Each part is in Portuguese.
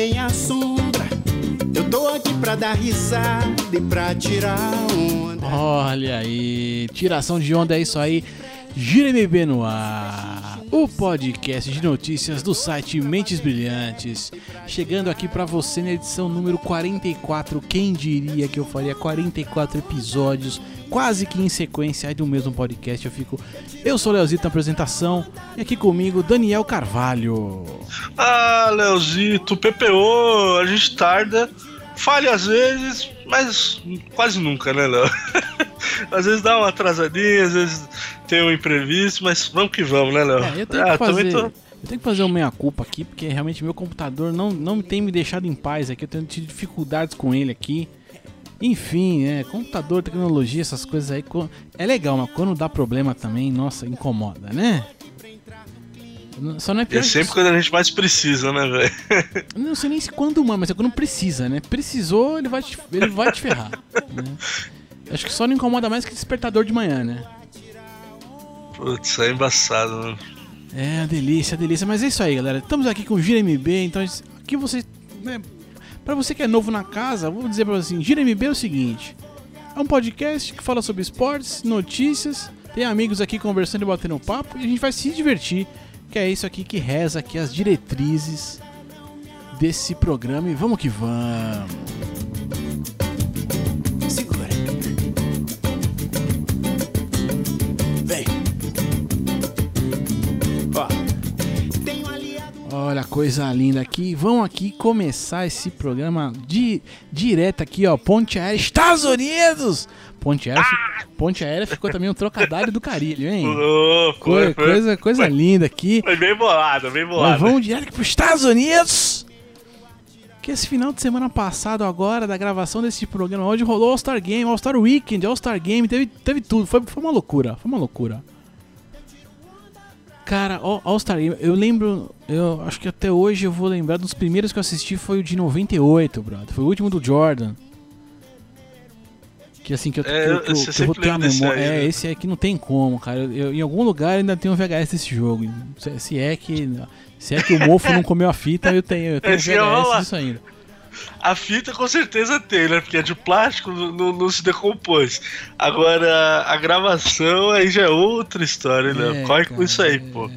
nem a sombra. Eu tô aqui pra dar risada e pra tirar onda. Olha aí, tiração de onda é isso aí. Gira MB no ar, o podcast de notícias do site Mentes Brilhantes. Chegando aqui pra você na edição número 44. Quem diria que eu faria 44 episódios, quase que em sequência aí do mesmo podcast. Eu fico. Eu sou o Leozito na apresentação e aqui comigo Daniel Carvalho. Ah, Leozito, PPO, a gente tarda, falha às vezes, mas quase nunca, né, Léo? às vezes dá uma atrasadinha, às vezes tem um imprevisto, mas vamos que vamos, né, Léo? É, eu tenho ah, que fazer. tô... Eu tenho que fazer uma meia-culpa aqui, porque realmente meu computador não, não tem me deixado em paz aqui. Eu tenho tido dificuldades com ele aqui. Enfim, é, computador, tecnologia, essas coisas aí. É legal, mas quando dá problema também, nossa, incomoda, né? Só não é é que- sempre quando a gente mais precisa, né, velho? Não sei nem se quando mais, mas é quando precisa, né? Precisou, ele vai te, ele vai te ferrar. né? Acho que só não incomoda mais que despertador de manhã, né? Putz, é embaçado, né? É, delícia, delícia. Mas é isso aí, galera. Estamos aqui com o Gira MB, então aqui você. Né, pra você que é novo na casa, vou dizer pra você assim: Gira MB é o seguinte: é um podcast que fala sobre esportes, notícias, tem amigos aqui conversando e batendo papo e a gente vai se divertir. Que é isso aqui que reza aqui as diretrizes desse programa e vamos que vamos. Coisa linda aqui. Vamos aqui começar esse programa de direto aqui, ó. Ponte Aérea, Estados Unidos! Ponte Aérea, fi- Ponte Aérea ficou também um trocadilho do carilho, hein? Co- foi, foi, coisa coisa linda aqui. foi bem bolado, bem Mas bolado. vamos direto aqui pros Estados Unidos! Que esse final de semana passado agora, da gravação desse programa, onde rolou All-Star Game, All-Star Weekend, All-Star Game, teve, teve tudo. Foi, foi uma loucura, foi uma loucura. Cara, All- All-Star Game, eu lembro, eu acho que até hoje eu vou lembrar dos primeiros que eu assisti foi o de 98, brother. Foi o último do Jordan. Que assim, que eu, É, que eu- que que eu vou ter a memória. aí, É, né? esse aqui não tem como, cara. Eu- em algum lugar ainda tem um VHS desse jogo. Se, se é que. Se é que o mofo não comeu a fita, eu tenho, eu tenho Esse VHS disso ainda. A fita com certeza tem, né? Porque é de plástico, não, não- se decompôs. Agora, a gravação aí já é outra história, né? É, Corre com cara, isso aí, é, pô.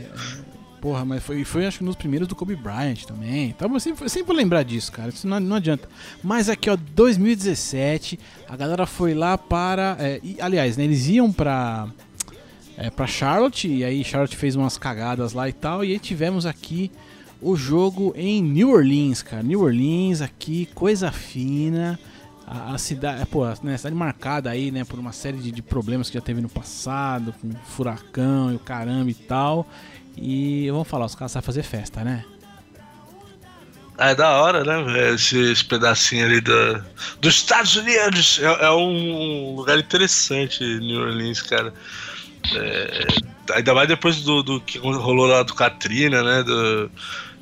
Porra, mas foi, foi acho que nos primeiros do Kobe Bryant também. Então eu sempre, eu sempre vou lembrar disso, cara. Isso não, não adianta. Mas aqui, ó, 2017, a galera foi lá para. é, e, aliás, né, eles iam pra. É, pra Charlotte, e aí Charlotte fez umas cagadas lá e tal. E aí tivemos aqui o jogo em New Orleans, cara. New Orleans aqui, coisa fina. A, a cidade, pô, né, cidade marcada aí, né, por uma série de, de problemas que já teve no passado, com furacão e o caramba e tal. E vamos falar, os caras sabem fazer festa, né? Ah, é da hora, né, velho? Esse, esse pedacinho ali da, dos Estados Unidos. É, é um lugar interessante, New Orleans, cara. É, ainda mais depois do, do que rolou lá do Katrina, né? Do,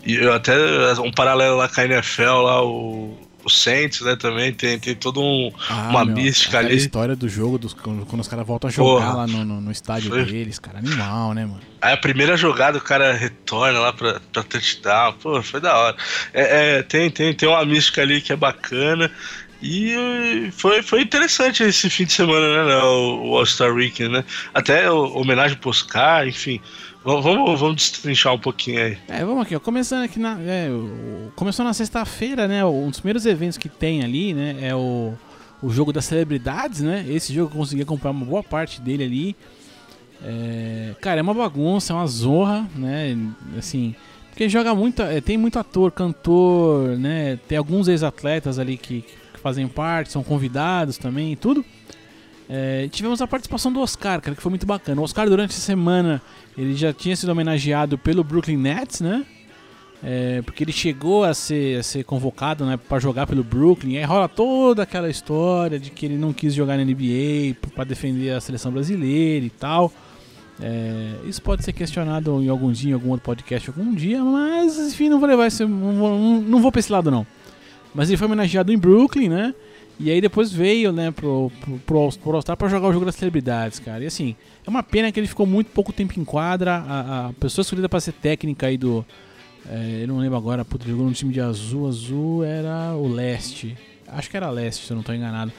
e eu até um paralelo lá com a NFL, lá, o, o Saints, né, também. Tem, tem todo um. Uma mística aquela ali. história do jogo, dos, quando, quando os caras voltam a jogar Porra. lá no, no, no estádio Foi. deles, cara. Animal, né, mano? Aí a primeira jogada o cara retorna lá pra, pra touchdown. Pô, foi da hora. É, é, tem, tem, tem uma mística ali que é bacana. E foi, foi interessante esse fim de semana, né? O, o All-Star Weekend, né? Até homenagem pro Oscar, enfim. Vamos, vamos, destrinchar um pouquinho aí. É, vamos aqui, ó. Começando aqui na. é, começou na sexta-feira, né? Um dos primeiros eventos que tem ali, né? É o, o jogo das celebridades, né? Esse jogo eu consegui comprar uma boa parte dele ali. É, cara, é uma bagunça, é uma zorra, né? Assim. Porque joga muito. é, tem muito ator, cantor, né? Tem alguns ex-atletas ali que, que fazem parte, são convidados também e tudo. É, tivemos a participação do Oscar, cara, que foi muito bacana. O Oscar, durante a semana, ele já tinha sido homenageado pelo Brooklyn Nets, né? É, porque ele chegou a ser, a ser convocado né, para jogar pelo Brooklyn. Aí rola toda aquela história de que ele não quis jogar na NBA para defender a seleção brasileira e tal. É, isso pode ser questionado em algum dia, em algum outro podcast, algum dia, mas enfim, não vou levar esse. Não vou, não, vou esse lado, não. Mas ele foi homenageado em Brooklyn, né? E aí depois veio, né, pro, pro, pro, All- pro All-Star pra jogar o jogo das celebridades, cara. E assim, é uma pena que ele ficou muito pouco tempo em quadra. A, a pessoa escolhida pra ser técnica aí do, É, eu não lembro agora, puta, jogou no time de azul. Azul era o leste. Acho que era leste, se eu não tô enganado.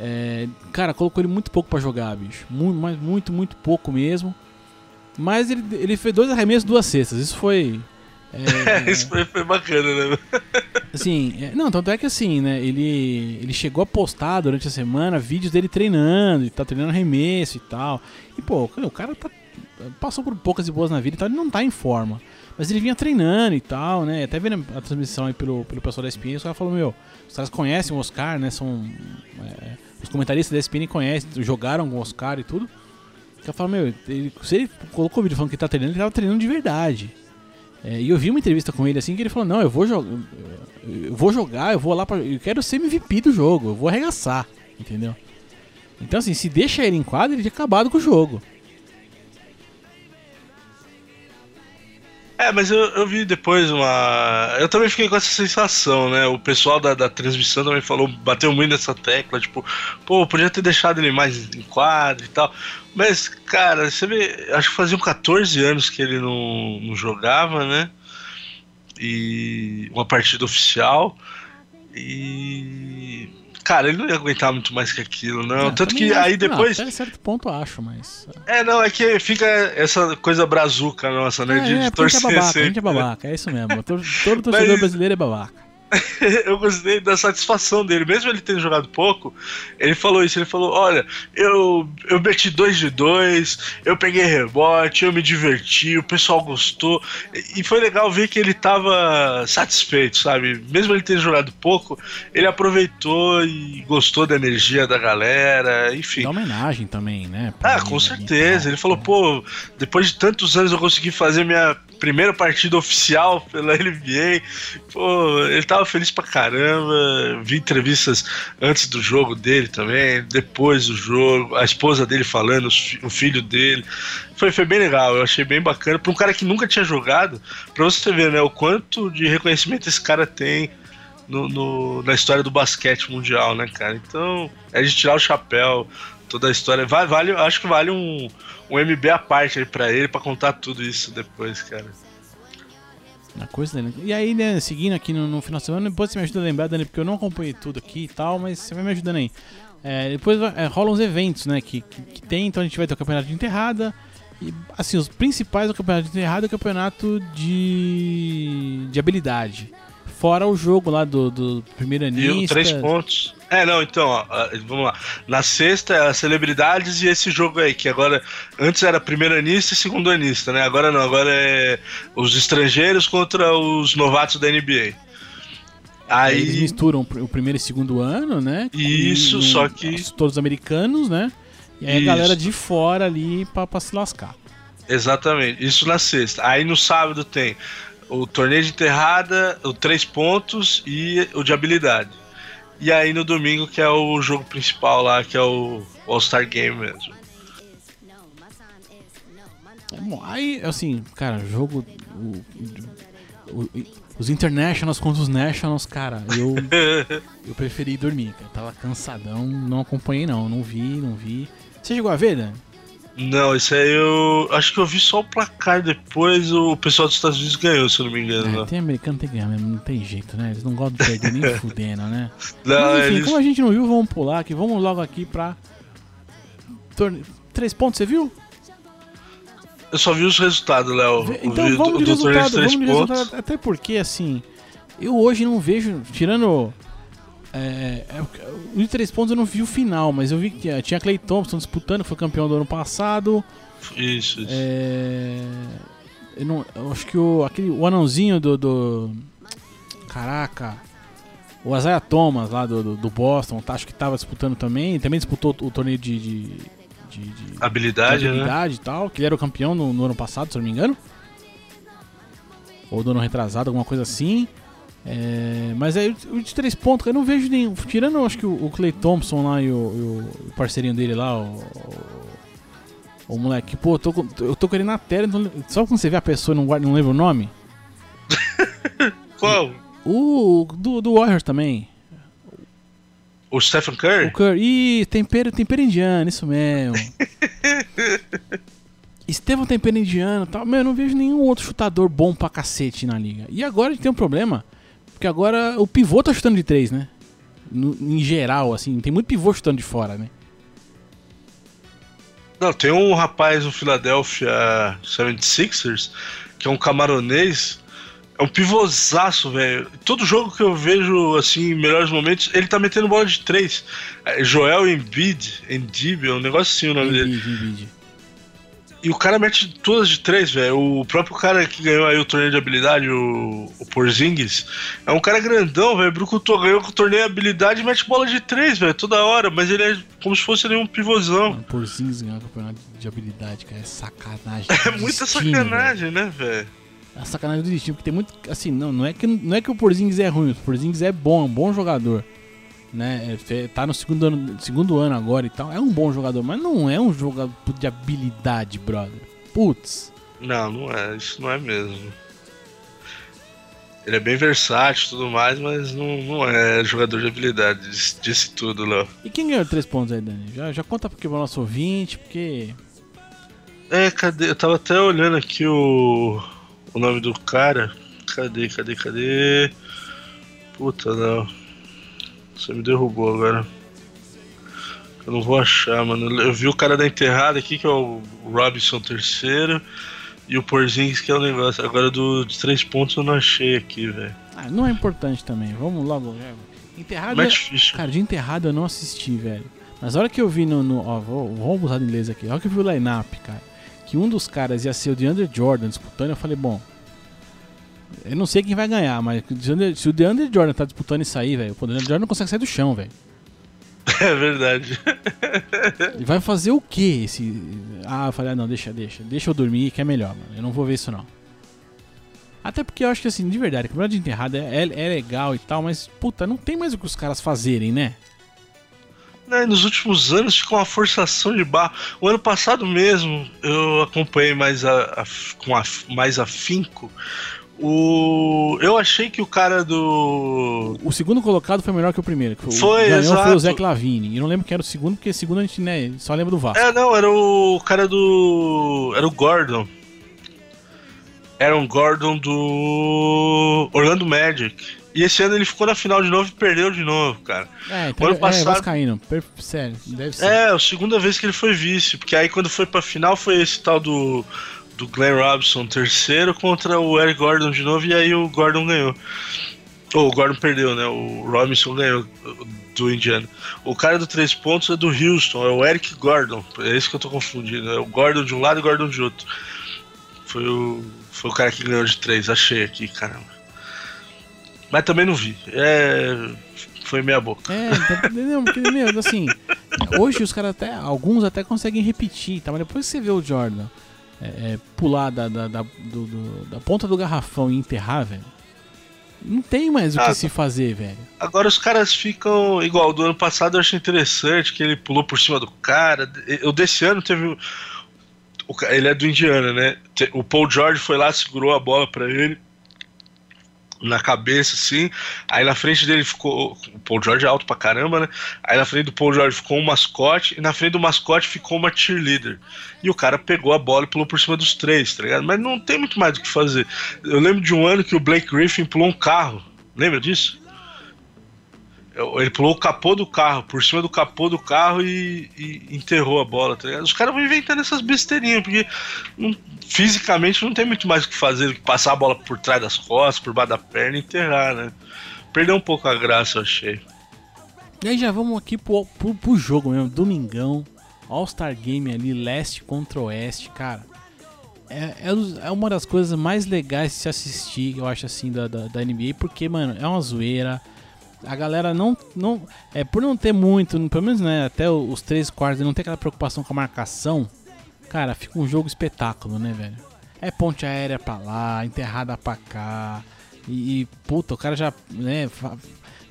É, cara, colocou ele muito pouco pra jogar, bicho. Muito, mas muito, muito pouco mesmo. Mas ele, ele fez dois arremessos, duas cestas. Isso foi. É, isso foi, foi, bacana, né? Assim, é, não, tanto é que assim, né? Ele, ele chegou a postar durante a semana vídeos dele treinando, e tá treinando arremesso e tal. E pô, o cara tá, passou por poucas e boas na vida, então ele não tá em forma. Mas ele vinha treinando e tal, né? Até vendo a transmissão aí pelo, pelo pessoal da ESPN, os caras falaram, meu, os caras conhecem o Oscar, né? São. É, os comentaristas da ESPN conhecem, jogaram com o Oscar e tudo. Que falo, meu, ele, se ele colocou o vídeo falando que tá treinando, ele tava treinando de verdade. É, e eu vi uma entrevista com ele assim que ele falou, não, eu vou jogar. Eu vou jogar, eu vou lá para Eu quero ser MVP do jogo, eu vou arregaçar, entendeu? Então assim, se deixa ele em quadra, ele tinha acabado com o jogo. É, mas eu, eu vi depois uma. Eu também fiquei com essa sensação, né? O pessoal da, da transmissão também falou, bateu muito nessa tecla, tipo, pô, podia ter deixado ele mais em quadro e tal. Mas, cara, você vê, acho que faziam 14 anos que ele não, não jogava, né? E uma partida oficial. E cara, ele não ia aguentar muito mais que aquilo, não. É, Tanto que aí depois. Não, até certo ponto acho, mas. É, não, é que fica essa coisa brazuca nossa, né? É, de, é, torcer. A gente é babaca, a gente é babaca, é isso mesmo. Todo, todo torcedor mas... brasileiro é babaca. eu gostei da satisfação dele, mesmo ele tendo jogado pouco, ele falou isso, ele falou, olha, eu, eu meti dois de dois, eu peguei rebote, eu me diverti, o pessoal gostou, e foi legal ver que ele tava satisfeito, sabe? Mesmo ele tendo jogado pouco, ele aproveitou e gostou da energia da galera, enfim. Da homenagem também, né? Ah, com certeza. Ele falou, pô, depois de tantos anos eu consegui fazer minha primeira partida oficial pela NBA. Pô, ele tava feliz pra caramba. Vi entrevistas antes do jogo dele também, depois do jogo, a esposa dele falando, o filho dele. Foi, foi bem legal, eu achei bem bacana. Pra um cara que nunca tinha jogado, pra você ver, né, o quanto de reconhecimento esse cara tem. No, no, na história do basquete mundial, né, cara? Então, é de tirar o chapéu, toda a história. Vale, vale, acho que vale um, um MB à parte aí pra ele, pra contar tudo isso depois, cara. Na coisa, né? E aí, né, seguindo aqui no, no, final de semana, depois você me ajuda a lembrar, Dani, porque eu não acompanhei tudo aqui e tal, mas você vai me ajudando aí. É, depois é, rolam uns eventos, né, que, que, que, tem, então a gente vai ter o campeonato de enterrada. E, assim, os principais do campeonato de enterrada é o campeonato de, de habilidade. Fora o jogo lá do, do primeiro anista. E três pontos. É, não, então, ó, vamos lá. Na sexta é as celebridades e esse jogo aí, que agora. Antes era primeiro anista e segundo anista, né? Agora não, agora é os estrangeiros contra os novatos da NBA. Aí... Eles misturam o primeiro e segundo ano, né? Isso, só que. Todos americanos, né? E aí Isso. a galera de fora ali pra, pra se lascar. Exatamente, isso na sexta. Aí no sábado tem o torneio de enterrada, o três pontos e o de habilidade. E aí no domingo que é o jogo principal lá, que é o All-Star Game mesmo. É aí, assim, cara, jogo. O, o, os Internationals contra os Nationals, cara, eu. eu preferi dormir, cara. Tava cansadão, não acompanhei não, não vi, não vi. Você chegou a ver, Dan? Não, isso aí eu. Acho que eu vi só o placar depois, o pessoal dos Estados Unidos ganhou, se eu não me engano. É, tem americano tem que ganhar mesmo, não tem jeito, né? Eles não gostam de perder nem fudendo, né? Não, Mas enfim, eles... como a gente não viu, vamos pular aqui, vamos logo aqui pra. Torne... Três pontos, você viu? Eu só vi os resultados, Léo. Então vamos de resultado, vamos de resultado. Até porque, assim, eu hoje não vejo, tirando é, é, o de três pontos eu não vi o final, mas eu vi que tinha Clay Thompson disputando, foi campeão do ano passado. Isso, isso. É, eu, não, eu acho que o, aquele, o anãozinho do, do. Caraca. O Isaiah Thomas lá do, do, do Boston, tá, acho que tava disputando também. Também disputou o torneio de. de, de, de habilidade, de habilidade né? e tal. Que ele era o campeão no, no ano passado, se eu não me engano. Ou do ano retrasado, alguma coisa assim. É, mas aí o de três pontos, eu não vejo nenhum. Tirando, acho que o, o Clay Thompson lá e o, o, parceirinho dele lá, o, o, moleque, pô, eu tô, eu tô querendo na tela, então, só quando você vê a pessoa e não, guarda, não lembra o nome? Qual? O do, do Warriors também. O Stephen Curry? O Curry. Ih, tempero, tempero indiano, isso mesmo. Estevão Tempero Indiano tal. Meu, eu não vejo nenhum outro chutador bom pra cacete na liga. E agora a gente tem um problema. Porque agora o pivô tá chutando de três, né? No- em geral, assim. Tem muito pivô chutando de fora, né? Não, tem um rapaz no Philadelphia 76ers, que é um camaronês. É um pivôzaço, velho. Todo jogo que eu vejo, assim, em melhores momentos, ele tá metendo bola de três. É Joel Embiid, Embiid, é um negócio assim o nome dele. Embiid, Embiid. E o cara mete todas de três, velho. O próprio cara que ganhou aí o torneio de habilidade, o, o Porzingis, é um cara grandão, velho. Brucutou ganhou com o torneio de habilidade e mete bola de três, velho, toda hora. Mas ele é como se fosse ali um pivôzão. Mano, por Zins ganhar o campeonato de habilidade, cara. É sacanagem. É muita destino, sacanagem, né, velho? É sacanagem do destino, porque tem muito. Assim, não, não é que, não é que o Porzingis é ruim, o Porzingis é bom, é um bom jogador. Né? É, tá no segundo ano, segundo ano agora e tal. É um bom jogador, mas não é um jogador de habilidade, brother. Putz. Não, não é. Isso não é mesmo. Ele é bem versátil e tudo mais, mas não, não é jogador de habilidade. Disse, disse tudo, Léo. E quem ganhou três pontos aí, Dani? Já, já conta porque o nosso ouvinte, porque. É, cadê? Eu tava até olhando aqui o, o nome do cara. Cadê, cadê, cadê? Puta, não. Você me derrubou agora. Eu não vou achar, mano. Eu vi o cara da enterrada aqui, que é o Robinson terceiro. E o Porzingis, que é o negócio. Agora do, de três pontos eu não achei aqui, velho. Ah, não é importante também. Vamos logo. é, Enterrado. Matt Fisher. Cara, de enterrado eu não assisti, velho. Mas a hora que eu vi no. no ó, vou, vamos usar inglês aqui. A hora que eu vi o line-up, cara, que um dos caras ia ser o DeAndre Jordan disputando, eu falei, bom. Eu não sei quem vai ganhar, mas o se o DeAndre Jordan tá disputando isso aí, velho, o DeAndre Jordan não consegue sair do chão, velho. É verdade. Ele vai fazer o quê? Esse... Ah, eu falei, ah, não, deixa, deixa. Deixa eu dormir que é melhor, mano. Eu não vou ver isso não. Até porque eu acho que assim, de verdade, a campeonato de enterrado é, é, é legal e tal, mas, puta, não tem mais o que os caras fazerem, né? Né, nos últimos anos ficou uma forçação de barra. O ano passado mesmo eu acompanhei mais a, a- com a- mais afinco. O, eu achei que o cara do. O segundo colocado foi melhor que o primeiro. que o- Foi, ganhou foi o. Zach Lavine. E não lembro quem era o segundo, porque o segundo a gente né, só lembra do Vasco. É, não, era o cara do. Era o Gordon. Era um Gordon do. Orlando Magic. E esse ano ele ficou na final de novo e perdeu de novo, cara. É, então ano é, passado- Vascaíno. Per- Sério, deve ser. É, a segunda vez que ele foi vice, porque aí quando foi pra final foi esse tal do, do Glenn Robinson terceiro contra o Eric Gordon de novo, e aí o Gordon ganhou. Ou o Gordon perdeu, né? O Robinson ganhou do Indiana. O cara do três pontos é do Houston, é o Eric Gordon. É isso que eu tô confundindo. É o Gordon de um lado e o Gordon de outro. Foi o, foi o cara que ganhou de três, achei aqui, caramba. Mas também não vi. É. Foi meia boca. É, então, entendeu? Porque, meu, assim, hoje os caras até, alguns até conseguem repetir, tá? Mas depois que você vê o Jordan é, é, pular da, da, da, do- do- da ponta do garrafão e enterrar, velho, não tem mais o que Ah, se fazer, velho. Agora os caras ficam. Igual, do ano passado eu achei interessante que ele pulou por cima do cara. O desse ano teve. o- ele é do Indiana, né? O Paul George foi lá, segurou a bola pra ele. Na cabeça, assim. Aí na frente dele ficou. O Paul George é alto pra caramba, né? Aí na frente do Paul George ficou um mascote. E na frente do mascote ficou uma cheerleader. E o cara pegou a bola e pulou por cima dos três, tá ligado? Mas não tem muito mais o que fazer. Eu lembro de um ano que o Blake Griffin pulou um carro. Lembra disso? Ele pulou o capô do carro, por cima do capô do carro e, e enterrou a bola, tá ligado? Os caras vão inventando essas besteirinhas, porque não- fisicamente não tem muito mais o que fazer do que passar a bola por trás das costas, por baixo da perna e enterrar, né? Perdeu um pouco a graça, eu achei. E aí já vamos aqui pro, pro, pro jogo mesmo, domingão, All-Star Game ali, leste contra oeste, cara. É, é, é uma das coisas mais legais de se assistir, eu acho assim, da, da, da NBA, porque, mano, é uma zoeira. A galera não, não. É, por não ter muito, pelo menos né, até os três quartos, não ter aquela preocupação com a marcação, cara, fica um jogo espetáculo, né, velho? É ponte aérea pra lá, enterrada pra cá. E, e, puta, o cara já, né,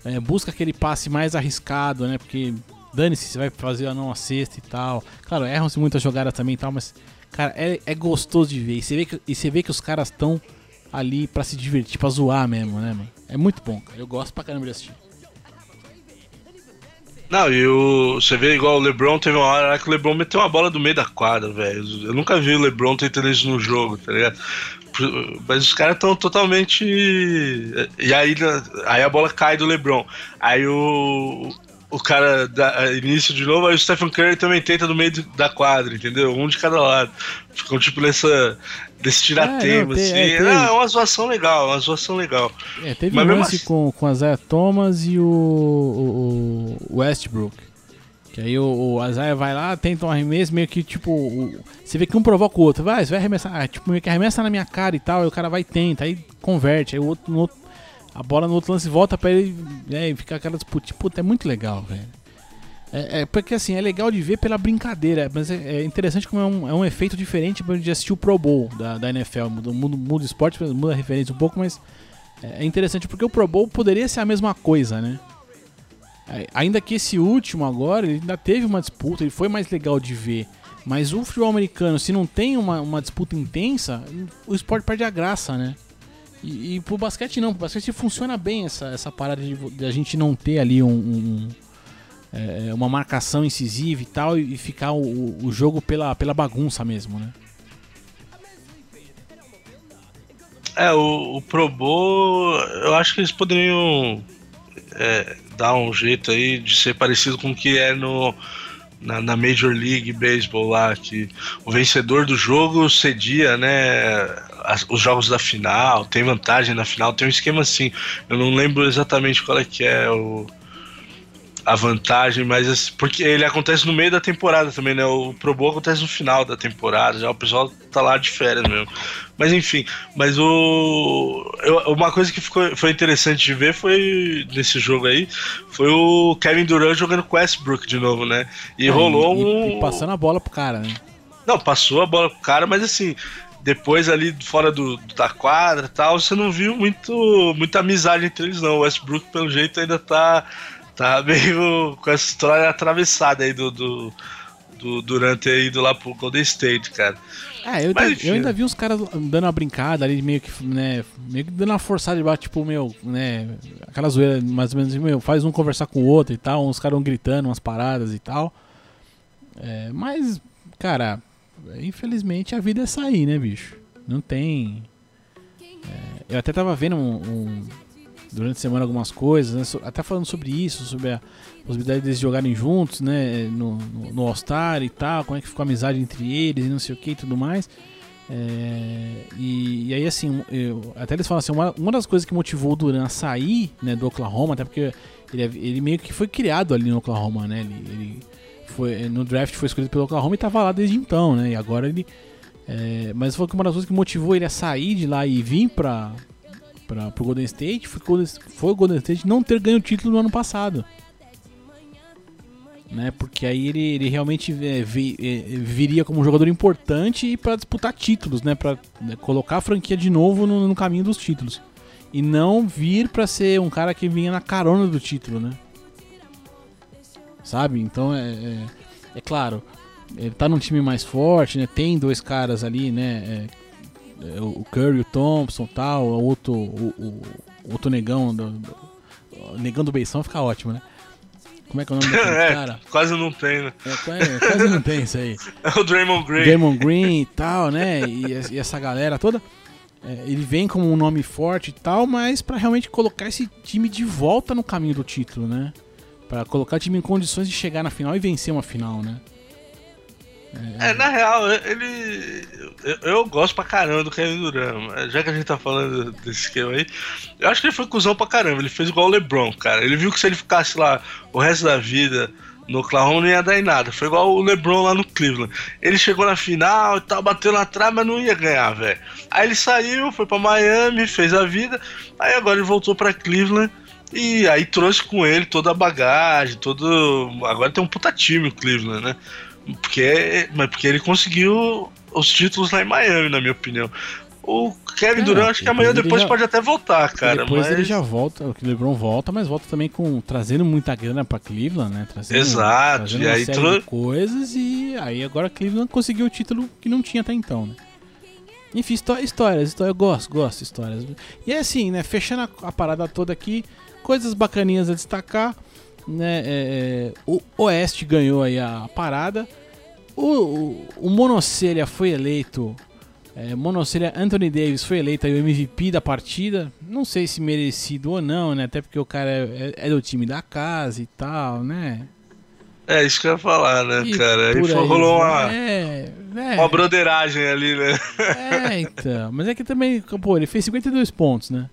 é, busca aquele passe mais arriscado, né? Porque dane-se se vai fazer ou não a cesta e tal. Claro, erram-se muitas jogadas também e tal, mas, cara, é, é gostoso de ver. E você vê que, e você vê que os caras estão ali pra se divertir, pra zoar mesmo, né, mano? É muito bom, cara. Eu gosto pra caramba de assistir. Não, e o, você vê igual o LeBron teve uma hora que o LeBron meteu uma bola do meio da quadra, velho. Eu nunca vi o LeBron tentando isso no jogo, tá ligado? Mas os caras estão totalmente. E aí, aí a bola cai do LeBron. Aí o, o cara dá início de novo, aí o Stephen Curry também tenta no meio da quadra, entendeu? Um de cada lado. Ficam tipo nessa. desse tiratema, é, assim. É, não, é, uma zoação legal, uma zoação legal. É, teve Mas um lance assim... com, com a Zaya Thomas e o, o, o Westbrook. Que aí o, o Isaiah vai lá, tenta um arremesso, meio que tipo. O, você vê que um provoca o outro. Vai, você vai arremessar. Ah, tipo, meio que arremessa na minha cara e tal. Aí o cara vai e tenta, aí converte. Aí o outro, no outro a bola no outro lance volta pra ele né, e fica aquela disputa. Puta, é muito legal, velho. É, é, porque assim, é legal de ver pela brincadeira, mas é, é interessante como é um, é um efeito diferente de assistir o Pro Bowl da, da NFL. Muda, muda, muda o esporte, muda a referência um pouco, mas é, é interessante porque o Pro Bowl poderia ser a mesma coisa, né? É, ainda que esse último agora, ele ainda teve uma disputa, ele foi mais legal de ver. Mas o futebol americano, se não tem uma, uma disputa intensa, o esporte perde a graça, né? E, e pro basquete não, pro basquete funciona bem essa, essa parada de, de a gente não ter ali um, um é, uma marcação incisiva e tal, e, ficar o, o jogo pela, pela bagunça mesmo, né? É, o, o Pro Bowl, eu acho que eles poderiam é, dar um jeito aí de ser parecido com o que é no, na, na, Major League Baseball lá, que o vencedor do jogo cedia, né, as, os jogos da final, tem vantagem na final, tem um esquema assim. Eu não lembro exatamente qual é que é o, a vantagem, mas porque ele acontece no meio da temporada também, né? O Pro Bowl acontece no final da temporada, já o pessoal tá lá de férias mesmo. Mas enfim, mas o eu, uma coisa que ficou, foi interessante de ver foi nesse jogo aí, foi o Kevin Durant jogando com Westbrook de novo, né? E é, rolou e, um e passando a bola pro cara, né? Não, passou a bola pro cara, mas assim, depois ali fora do, da quadra tal, você não viu muito, muita amizade entre eles, não. O Westbrook, pelo jeito, ainda tá, tá meio com essa história atravessada aí do, do, do Durante aí ido lá pro Golden State, cara. É, eu, Mas, eu ainda vi uns caras dando uma brincada ali, meio que, né, meio que dando uma forçada de tipo, meu, né, aquela zoeira mais ou menos, meu, faz um conversar com o outro e tal, uns caras gritando umas paradas e tal. É, mas, cara, infelizmente a vida é sair, né, bicho? Não tem. É, eu até tava vendo um, um, durante a semana algumas coisas, né, até falando sobre isso, sobre a possibilidade deles jogarem juntos, né, no, no, no All-Star e tal, como é que ficou a amizade entre eles e não sei o que e tudo mais. É, e, e, aí, assim, eu, até eles falam assim: uma, uma das coisas que motivou o Duran a sair né, do Oklahoma, até porque ele, ele meio que foi criado ali no Oklahoma, né? Ele, ele foi, no draft foi escolhido pelo Oklahoma e estava lá desde então, né? E agora ele. É, mas foi uma das coisas que motivou ele a sair de lá e vir para para o Golden State foi, foi o Golden State não ter ganho o título no ano passado. Né, porque aí ele, ele realmente é, vi, é, viria como um jogador importante para disputar títulos, né, para né, colocar a franquia de novo no, no caminho dos títulos e não vir para ser um cara que vinha na carona do título, né? Sabe? Então é, é, é, claro, ele tá num time mais forte, né? Tem dois caras ali, né? É, é o Curry, o Thompson tal, o outro, o, o, outro negão, do, do, negão do Beição fica ótimo, né? Como é que é o nome daquele é, cara? Quase não tem, né? É, é, quase não tem isso aí. É o Draymond Green. Draymond Green e tal, né? E, e essa galera toda. É, ele vem como um nome forte e tal, mas para realmente colocar esse time de volta no caminho do título, né? Para colocar o time em condições de chegar na final e vencer uma final, né? É, na real, ele. Eu, eu, gosto pra caramba do Kevin Durant. Já que a gente tá falando desse esquema aí, eu acho que ele foi cuzão pra caramba. Ele fez igual o LeBron, cara. Ele viu que se ele ficasse lá o resto da vida no Oklahoma não ia dar em nada. Foi igual o LeBron lá no Cleveland. Ele chegou na final e tal, bateu na trave, mas não ia ganhar, velho. Aí ele saiu, foi pra Miami, fez a vida. Aí agora ele voltou pra Cleveland e aí trouxe com ele toda a bagagem, todo. Agora tem um puta time o Cleveland, né? Porque, mas porque ele conseguiu os títulos lá em Miami, na minha opinião. O Kevin é, Durant, acho que amanhã depois já, pode até voltar, cara. Depois mas... ele já volta, o LeBron volta, mas volta também com trazendo muita grana para Cleveland, né? Trazendo, Exato. Trazendo e aí coisas e aí agora Cleveland conseguiu o título que não tinha até então, né? Enfim, histórias, histórias, eu gosto, gosto de histórias. E é assim, né? Fechando a, a parada toda aqui, coisas bacaninhas a destacar. Né, é, é, o Oeste ganhou aí a parada. O, o, o Monocelha foi eleito. É, Monocelha Anthony Davis foi eleito aí o MVP da partida. Não sei se merecido ou não, né? Até porque o cara é, é, é do time da casa e tal, né? É, isso que eu ia falar, né, e cara? Aí, aí rolou uma, é, é. uma broderagem ali, né? É, então. Mas é que também, pô, ele fez 52 pontos, né?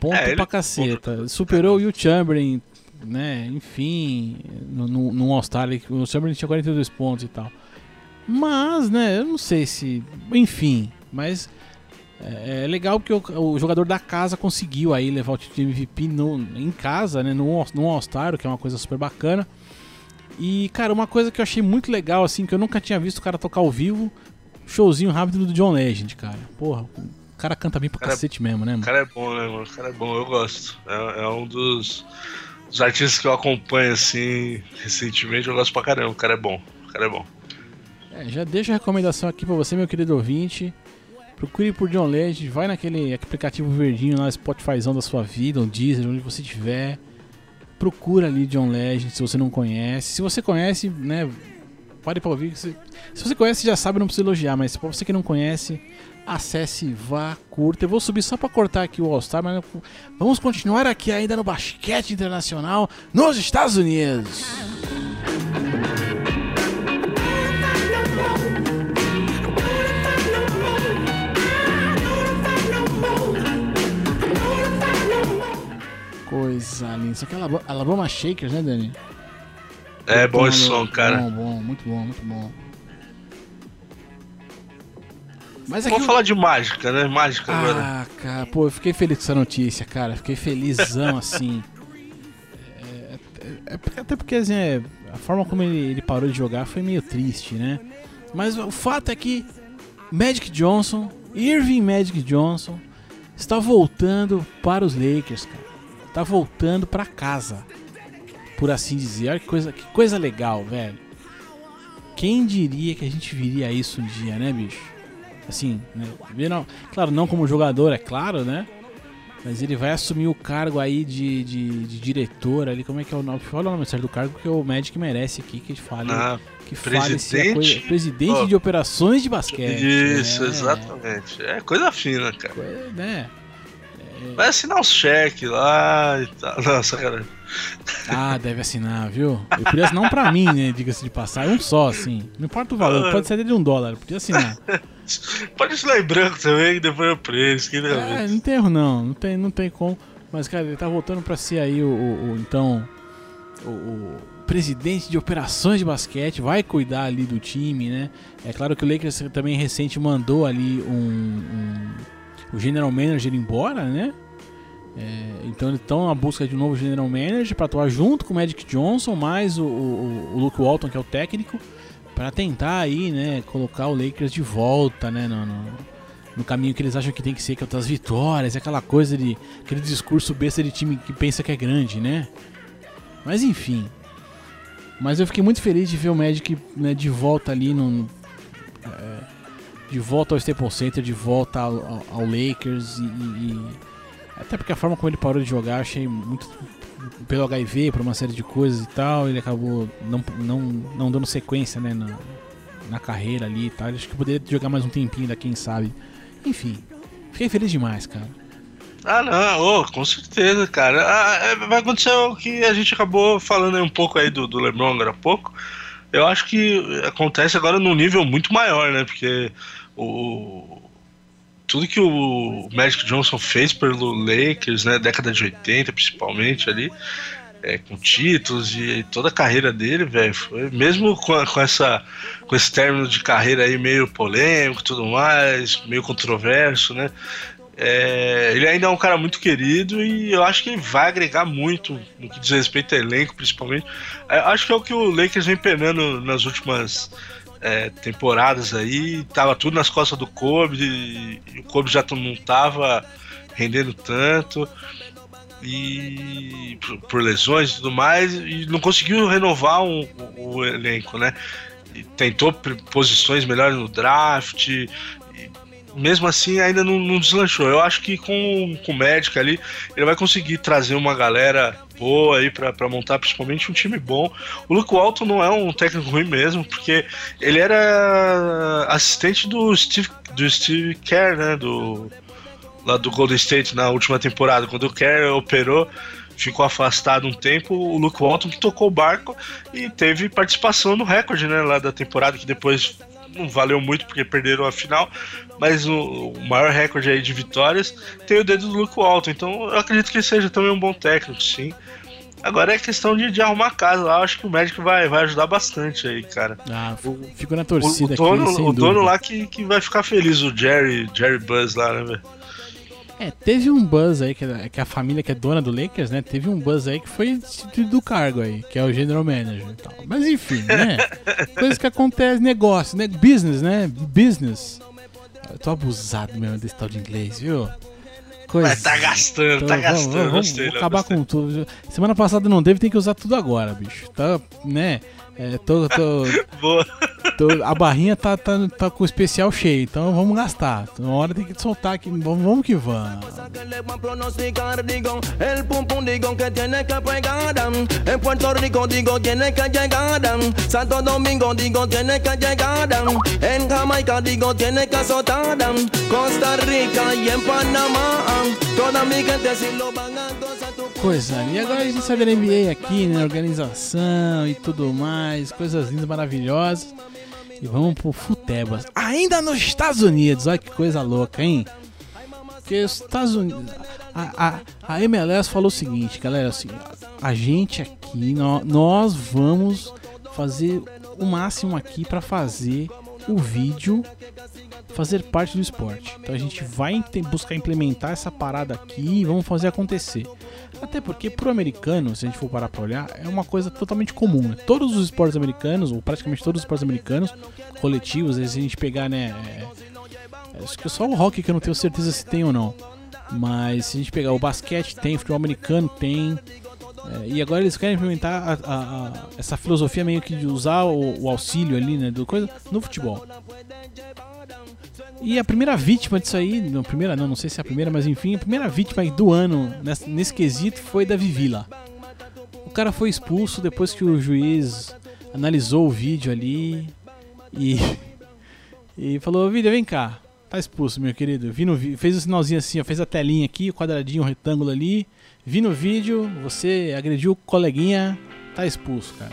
Ponto é, pra caceta. Superou o Will Chamberlain, né? Enfim, no, no, no All-Star, o Chamberlain tinha 42 pontos e tal. Mas, né, eu não sei se. Enfim, mas. É, é legal porque o, o, jogador da casa conseguiu aí levar o título de MVP no, em casa, né? No, no All-Star, que é uma coisa super bacana. E, cara, uma coisa que eu achei muito legal, assim, que eu nunca tinha visto o cara tocar ao vivo, showzinho rápido do John Legend, cara. Porra, o cara canta bem pra cara é cacete mesmo, né, mano? O cara é bom, né, mano? O cara é bom, eu gosto. É, é um dos, dos, artistas que eu acompanho, assim, recentemente, eu gosto pra caramba. O cara é bom, o cara é bom. É, já deixo a recomendação aqui pra você, meu querido ouvinte. Procure por John Legend, vai naquele aplicativo verdinho lá, Spotifyzão da sua vida, ou Deezer, onde você estiver procura ali John Legend se você não conhece. Se você conhece, né, pare para ouvir. Se, se você conhece, já sabe, não precisa elogiar, mas para você que não conhece, acesse, vá, curta. Eu vou subir só para cortar aqui o All-Star, mas vamos continuar aqui ainda no basquete internacional nos Estados Unidos. Coisa linda. Isso aqui é Alabama Shakers, né, Dani? É bom esse som, cara. Bom, bom, muito bom, muito bom. Mas aqui Vamos falar de mágica, né? Mágica ah, agora. Ah, cara, pô, eu fiquei feliz com essa notícia, cara. Fiquei felizão assim. É, é, é, até porque assim, é, a forma como ele, ele, parou de jogar foi meio triste, né? Mas o fato é que Magic Johnson, Irving Magic Johnson, está voltando para os Lakers, cara tá voltando para casa. Por assim dizer. Olha que coisa, que coisa legal, velho. Quem diria que a gente viria isso um dia, né, bicho? Assim, né? Claro, não como jogador, é claro, né? Mas ele vai assumir o cargo aí de, de, de diretor ali. Como é que é o nome? Fala o nome certo do cargo que o Magic merece aqui que fale. Ah, que presidente, coisa, presidente oh, de operações de basquete. Isso, né? exatamente. É coisa fina, cara. Né? Vai assinar os cheques lá e tal. Nossa, cara. Ah, deve assinar, viu? Eu podia assinar um pra mim, né? Diga-se de passar. Um só, assim. Não importa o valor, pode ser de um dólar. Podia assinar. pode assinar em branco também, que depois eu preço. Que é, não tem erro, não. Não tem, não tem como. Mas, cara, ele tá voltando pra ser aí o, o, o então. O, o, presidente de operações de basquete. Vai cuidar ali do time, né? É claro que o Lakers também recente mandou ali um, um o general manager embora, né? É, então eles estão na busca de um novo general manager para atuar junto com o Magic Johnson, mais o, o, o Luke Walton, que é o técnico, para tentar aí, né, colocar o Lakers de volta, né, no, no, no, caminho que eles acham que tem que ser, que é outras vitórias, aquela coisa de aquele discurso besta de time que pensa que é grande, né? Mas enfim. Mas eu fiquei muito feliz de ver o Magic né, de volta ali no, no é, de volta ao Staples Center, de volta ao, ao, ao Lakers e, e, até porque a forma como ele parou de jogar, achei muito pelo HIV, por uma série de coisas e tal, ele acabou não, não, não dando sequência né, na, na carreira ali e tal. Acho que poderia jogar mais um tempinho ainda, quem sabe. Enfim, fiquei feliz demais, cara. Ah, não, oh, com certeza, cara. Ah, é, vai acontecer o que a gente acabou falando um pouco aí do, do LeBron agora há pouco. Eu acho que acontece agora num nível muito maior, né? Porque o tudo que o Magic Johnson fez pelo Lakers, né, década de 80 principalmente ali, é, com títulos e, toda a carreira dele, velho, mesmo com, com, essa com esse término de carreira aí meio polêmico, tudo mais, meio controverso, né? É, ele ainda é um cara muito querido e eu acho que ele vai agregar muito no que diz respeito ao elenco, principalmente. Eu acho que é o que o Lakers vem penando nas últimas é, temporadas aí, tava tudo nas costas do Kobe, e, o Kobe já não tava rendendo tanto e por, por, lesões e tudo mais, e não conseguiu renovar um, o, o elenco, né? E tentou posições melhores no draft, mesmo assim ainda não, não, deslanchou. Eu acho que com, com o Magic ali, ele vai conseguir trazer uma galera boa aí para montar principalmente um time bom. O Luke Walton não é um técnico ruim mesmo, porque ele era assistente do Steve, do Steve Kerr, né, do lá do Golden State na última temporada, quando o Kerr operou, ficou afastado um tempo, o Luke Walton que tocou o barco e teve participação no recorde, né, lá da temporada que depois não valeu muito porque perderam a final, mas o, o, maior recorde aí de vitórias tem o dedo do Luke Walton. Então eu acredito que ele seja também um bom técnico, sim. Agora é questão de, de arrumar casa lá. Acho que o médico vai, vai ajudar bastante aí, cara. Ah, fico na torcida o, o dono, aqui, O dono lá que, que vai ficar feliz, o Jerry, Jerry Buzz lá, né, velho? É, teve um buzz aí, que, que a família que é dona do Lakers, né? Teve um buzz aí que foi instituído do cargo aí, que é o general manager e tal. Mas enfim, né? Coisas que acontecem, negócio, né? Business, né? Business. Eu tô abusado mesmo desse tal de inglês, viu? Coisa. Mas tá gastando, tá gastando. Vamos, vamos, vamos acabar com tudo. Semana passada não teve, tem que usar tudo agora, bicho. Tá, né? É, tô, tô, Boa. Tô, a barrinha tá, tá, tá com o especial cheio, então vamos gastar. Uma hora tem que soltar aqui, vamos, vamos que vamos. Coisa, e agora a gente sabe da NBA aqui, né? Organização e tudo mais, coisas lindas, maravilhosas. E vamos pro Futebas. Ainda nos Estados Unidos, olha que coisa louca, hein? Porque os Estados Unidos. A, a, a MLS falou o seguinte, galera, assim, a gente aqui, nós, nós vamos fazer o máximo aqui para fazer o vídeo fazer parte do esporte. Então a gente vai buscar implementar essa parada aqui e vamos fazer acontecer. Até porque pro americano, se a gente for parar pra olhar, é uma coisa totalmente comum. Né? Todos os esportes americanos, ou praticamente todos os esportes americanos, coletivos, se a gente pegar, né. É, acho que é só o hockey que eu não tenho certeza se tem ou não. Mas se a gente pegar o basquete tem, o futebol americano tem. É, e agora eles querem implementar a, a, a, essa filosofia meio que de usar o, o, auxílio ali, né, do coisa no futebol. E a primeira vítima disso aí, não, primeira não, não sei se é a primeira, mas enfim, a primeira vítima do ano nesse, nesse quesito foi da Vivila. O cara foi expulso depois que o juiz analisou o vídeo ali e, e falou: Vídeo, vem cá, tá expulso, meu querido. Vi no, fez o um sinalzinho assim, ó, fez a telinha aqui, o quadradinho, o retângulo ali. Vi no vídeo, você agrediu o coleguinha, tá expulso, cara.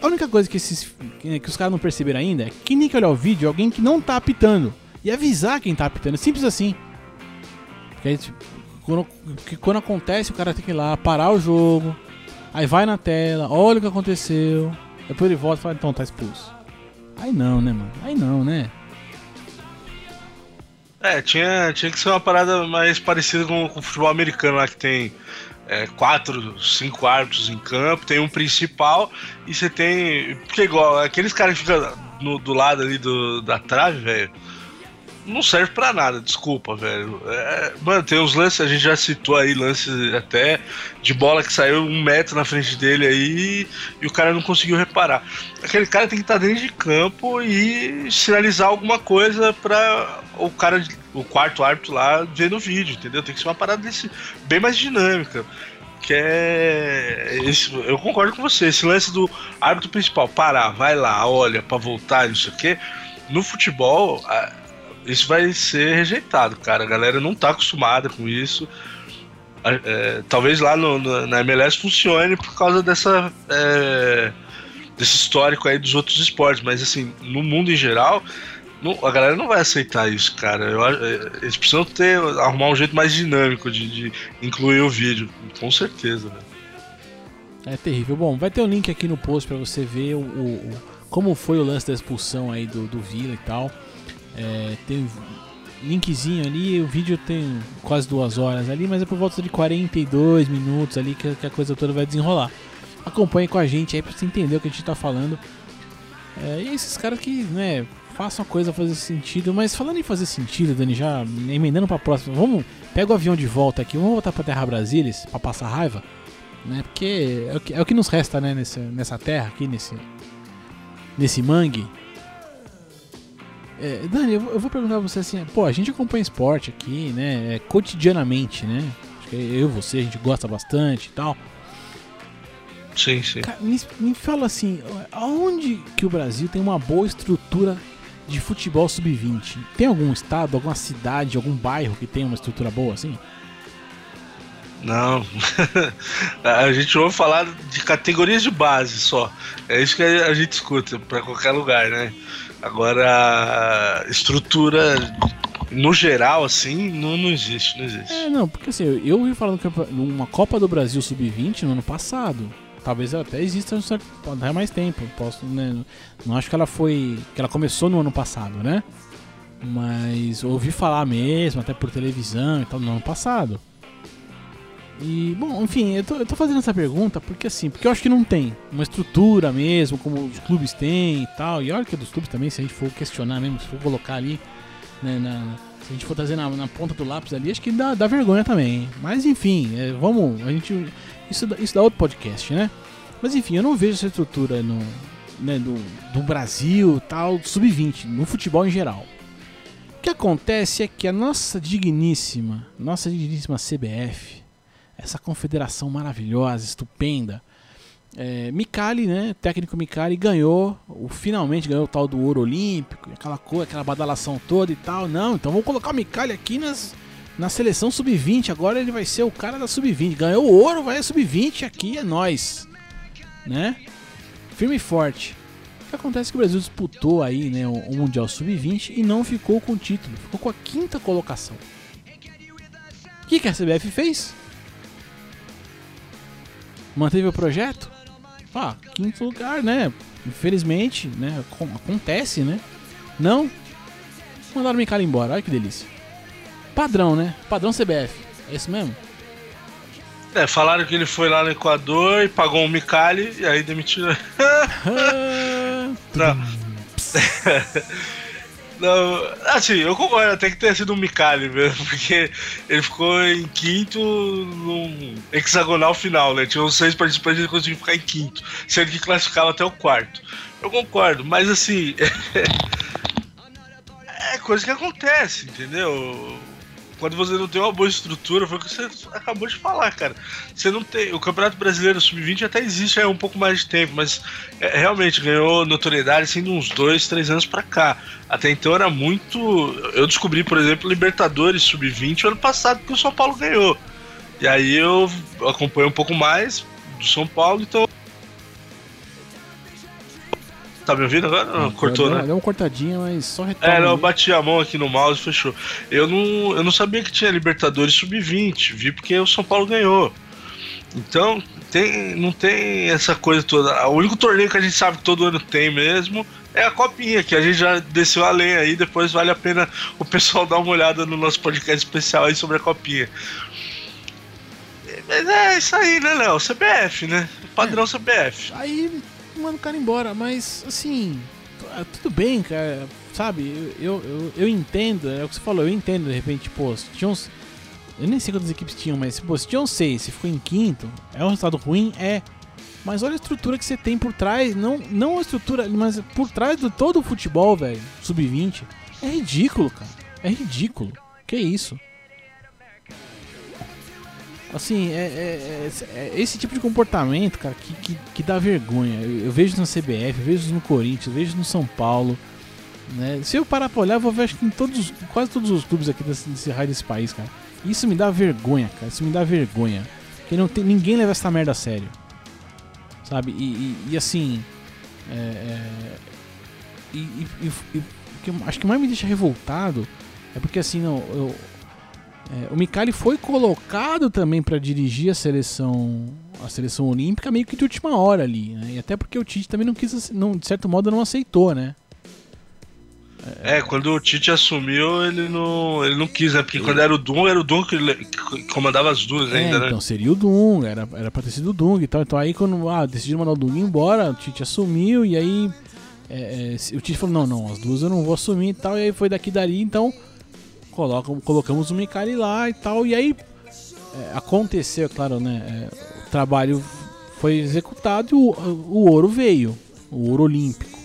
A única coisa que, esses, que os caras não perceberam ainda é que tem que olhar o vídeo é alguém que não tá apitando e avisar quem tá apitando. Simples assim. Porque tipo, quando, que quando acontece, o cara tem que ir lá, parar o jogo, aí vai na tela, olha o que aconteceu, depois ele volta e fala, então tá expulso. Aí não, né, mano? Aí não, né? É, tinha, tinha que ser uma parada mais parecida com, com o futebol americano lá que tem é, quatro, cinco árbitros em campo, tem um principal e você tem. Porque igual, aqueles caras que ficam no, do lado ali do, da trave, velho não serve para nada, desculpa, velho. É, mano, tem uns lances, a gente já citou aí lances até de bola que saiu um metro na frente dele aí e o cara não conseguiu reparar. Aquele cara tem que estar dentro de campo e sinalizar alguma coisa para o cara, o quarto árbitro lá ver no vídeo, entendeu? Tem que ser uma parada desse, bem mais dinâmica. Que é. Esse, eu concordo com você. Esse lance do árbitro principal parar, vai lá, olha, para voltar, não sei o quê. No futebol, isso vai ser rejeitado, cara. A galera não tá acostumada com isso. É, talvez lá no, no, na MLS funcione por causa dessa é, desse histórico aí dos outros esportes, mas assim, no mundo em geral, não, a galera não vai aceitar isso, cara. Eu, é, eles precisam ter arrumar um jeito mais dinâmico de, de incluir o vídeo, com certeza. Né? É terrível. Bom, vai ter um link aqui no post para você ver o, o, como foi o lance da expulsão aí do, do Vila e tal. É, tem linkzinho ali, o vídeo tem quase duas horas ali, mas é por volta de 42 minutos ali que, que a coisa toda vai desenrolar. Acompanhe com a gente aí pra você entender o que a gente tá falando. É, e esses caras que, né, façam a coisa fazer sentido. Mas falando em fazer sentido, Dani, já emendando pra próxima, vamos, pega o avião de volta aqui, vamos voltar pra Terra Brasilis pra passar raiva, né? Porque é o que, é o que nos resta, né, nessa, nessa terra aqui, nesse, nesse mangue. É, Dani, eu, vou perguntar pra você assim, pô, a gente acompanha esporte aqui, né, é, cotidianamente, né? Acho que eu e você, a gente gosta bastante e tal. Sim, sim. Cara, me, me fala assim, aonde que o Brasil tem uma boa estrutura de futebol sub-20? Tem algum estado, alguma cidade, algum bairro que tem uma estrutura boa assim? Não. a gente ouve falar de categorias de base só. É isso que a gente escuta para qualquer lugar, né? Agora, estrutura no geral, assim, não, não existe, não existe. É, não, porque assim, eu ouvi que numa Copa do Brasil Sub-20 no ano passado. Talvez até exista até mais tempo. Posso, né, não acho que ela foi. que ela começou no ano passado, né? Mas ouvi falar mesmo, até por televisão e tal, no ano passado. E, bom, enfim, eu tô, eu tô, fazendo essa pergunta porque assim, porque eu acho que não tem uma estrutura mesmo, como os clubes têm e tal. E olha que dos clubes também, se a gente for questionar mesmo, se for colocar ali, né, na, se a gente for trazer na, na, ponta do lápis ali, acho que dá, dá vergonha também. Mas enfim, é, vamos, a gente. Isso, isso dá outro podcast, né? Mas enfim, eu não vejo essa estrutura no, né, do, do Brasil tal, sub-20, no futebol em geral. O que acontece é que a nossa digníssima, nossa digníssima CBF, essa confederação maravilhosa, estupenda. É, Mikali, né, técnico Mikali, ganhou, o, finalmente ganhou o tal do ouro olímpico, aquela coisa, aquela badalação toda e tal. Não, então vamos colocar o Mikali aqui nas, na seleção sub-20. Agora ele vai ser o cara da sub-20. Ganhou o ouro, vai sub-20 aqui, é nós, né? Firme e forte. O que acontece é que o Brasil disputou aí, né, o, o Mundial Sub-20 e não ficou com o título, ficou com a quinta colocação. O que, que a CBF fez? Manteve o projeto? Ah, quinto lugar, né? Infelizmente, né? Acontece, né? Não. Mandaram o Micali embora, olha que delícia. Padrão, né? Padrão CBF. É isso mesmo? É, falaram que ele foi lá no Equador e pagou um Micali e aí demitiram. Não. Não, assim, eu concordo, até que tenha sido um Mikali mesmo, porque ele ficou em quinto num hexagonal final, né? Tinha uns seis participantes e ele conseguiu ficar em quinto, sendo que classificava até o quarto. Eu concordo, mas assim. é coisa que acontece, entendeu? Quando você não tem uma boa estrutura, foi o que você acabou de falar, cara. Você não tem. O Campeonato Brasileiro Sub-20 até existe há um pouco mais de tempo, mas é, realmente ganhou notoriedade assim de uns dois, três anos para cá. Até então era muito. Eu descobri, por exemplo, Libertadores Sub-20 ano passado que o São Paulo ganhou. E aí eu acompanho um pouco mais do São Paulo, então Tá me ouvindo agora? Não, cortou, deu, né? Deu uma cortadinha, mas só retorna. É, não, eu bati a mão aqui no mouse e fechou. Eu não, eu não sabia que tinha Libertadores Sub-20, vi porque o São Paulo ganhou. Então, tem, não tem essa coisa toda. O único torneio que a gente sabe que todo ano tem mesmo é a copinha, que a gente já desceu a lenha aí, depois vale a pena o pessoal dar uma olhada no nosso podcast especial aí sobre a copinha. Mas é isso aí, né, Léo? CBF, né? Padrão é. CBF. Aí manda o cara embora. Mas, assim, ah, tudo bem, cara. Sabe, eu, eu, eu entendo, é o que você falou, eu entendo, de repente, pô, tinha uns. Eu nem sei quantas equipes tinham, mas, pô, se tinham seis, se ficou em quinto, é um resultado ruim? É. Mas olha a estrutura que você tem por trás, não, não a estrutura, mas por trás de todo o futebol, velho, sub-20. É ridículo, cara. É ridículo. Que isso? Assim, é, é, é, é, esse tipo de comportamento, cara, que, que, que dá vergonha. Eu, eu, vejo no CBF, eu vejo no Corinthians, eu vejo no São Paulo. Né? Se eu parar pra olhar, eu vou ver acho que em todos, quase todos os clubes aqui desse, desse raio desse país, cara. Isso me dá vergonha, cara. Isso me dá vergonha. Porque não tem, ninguém leva essa merda a sério. Sabe? E, e, e assim. É, é e, e, e, que acho que mais me deixa revoltado é porque assim, não, eu, é, o Mikali foi colocado também para dirigir a seleção a seleção olímpica meio que de última hora ali, né? E até porque o Tite também não quis, não, de certo modo, não aceitou, né? É, quando o Tite assumiu, ele não, ele não quis, né? Porque quando era o Dung, era o Dung que, comandava as duas é, ainda, né? Então seria o Dung, era, era pra ter sido o Dung e tal. Então aí quando ah, decidiram mandar o Dung embora, o Tite assumiu e aí é, é, o Tite falou, não, não, as duas eu não vou assumir e tal. E aí foi daqui dali, então colocam, colocamos o Mikari lá e tal. E aí é, aconteceu, claro, né? É, o trabalho foi executado e o, o ouro veio, o ouro olímpico.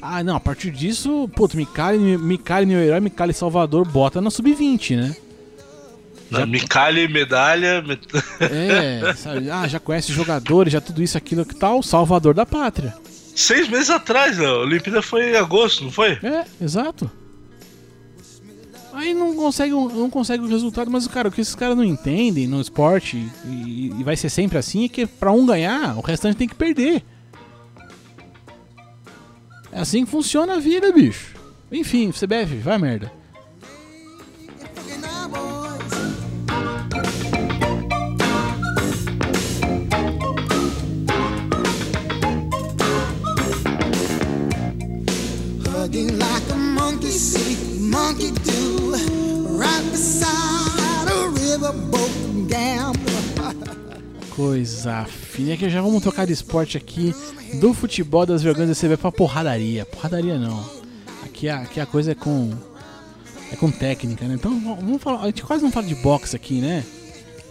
Ah, não, a partir disso, puto, Micali, Micali meu herói, Micali Salvador, bota na sub-20, né? Já... Micali, medalha. Met... É, sabe? Ah, já conhece jogadores, já tudo isso, aquilo que tal, Salvador da Pátria. Seis meses atrás, né? a Olimpíada foi em agosto, não foi? É, exato. Aí não consegue, não consegue o resultado, mas cara, o que esses caras não entendem no esporte, e, e, vai ser sempre assim, é que pra um ganhar, o restante tem que perder. É assim que funciona a vida, bicho. Enfim, CBF, vai merda. Like a monkey see, monkey do, Coisa fina que já vamos tocar de esporte aqui do futebol das vergonhas da CB pra porradaria. Porradaria não. Aqui a, aqui a coisa é com. É com técnica, né? Então vamos falar. A gente quase não fala de boxe aqui, né?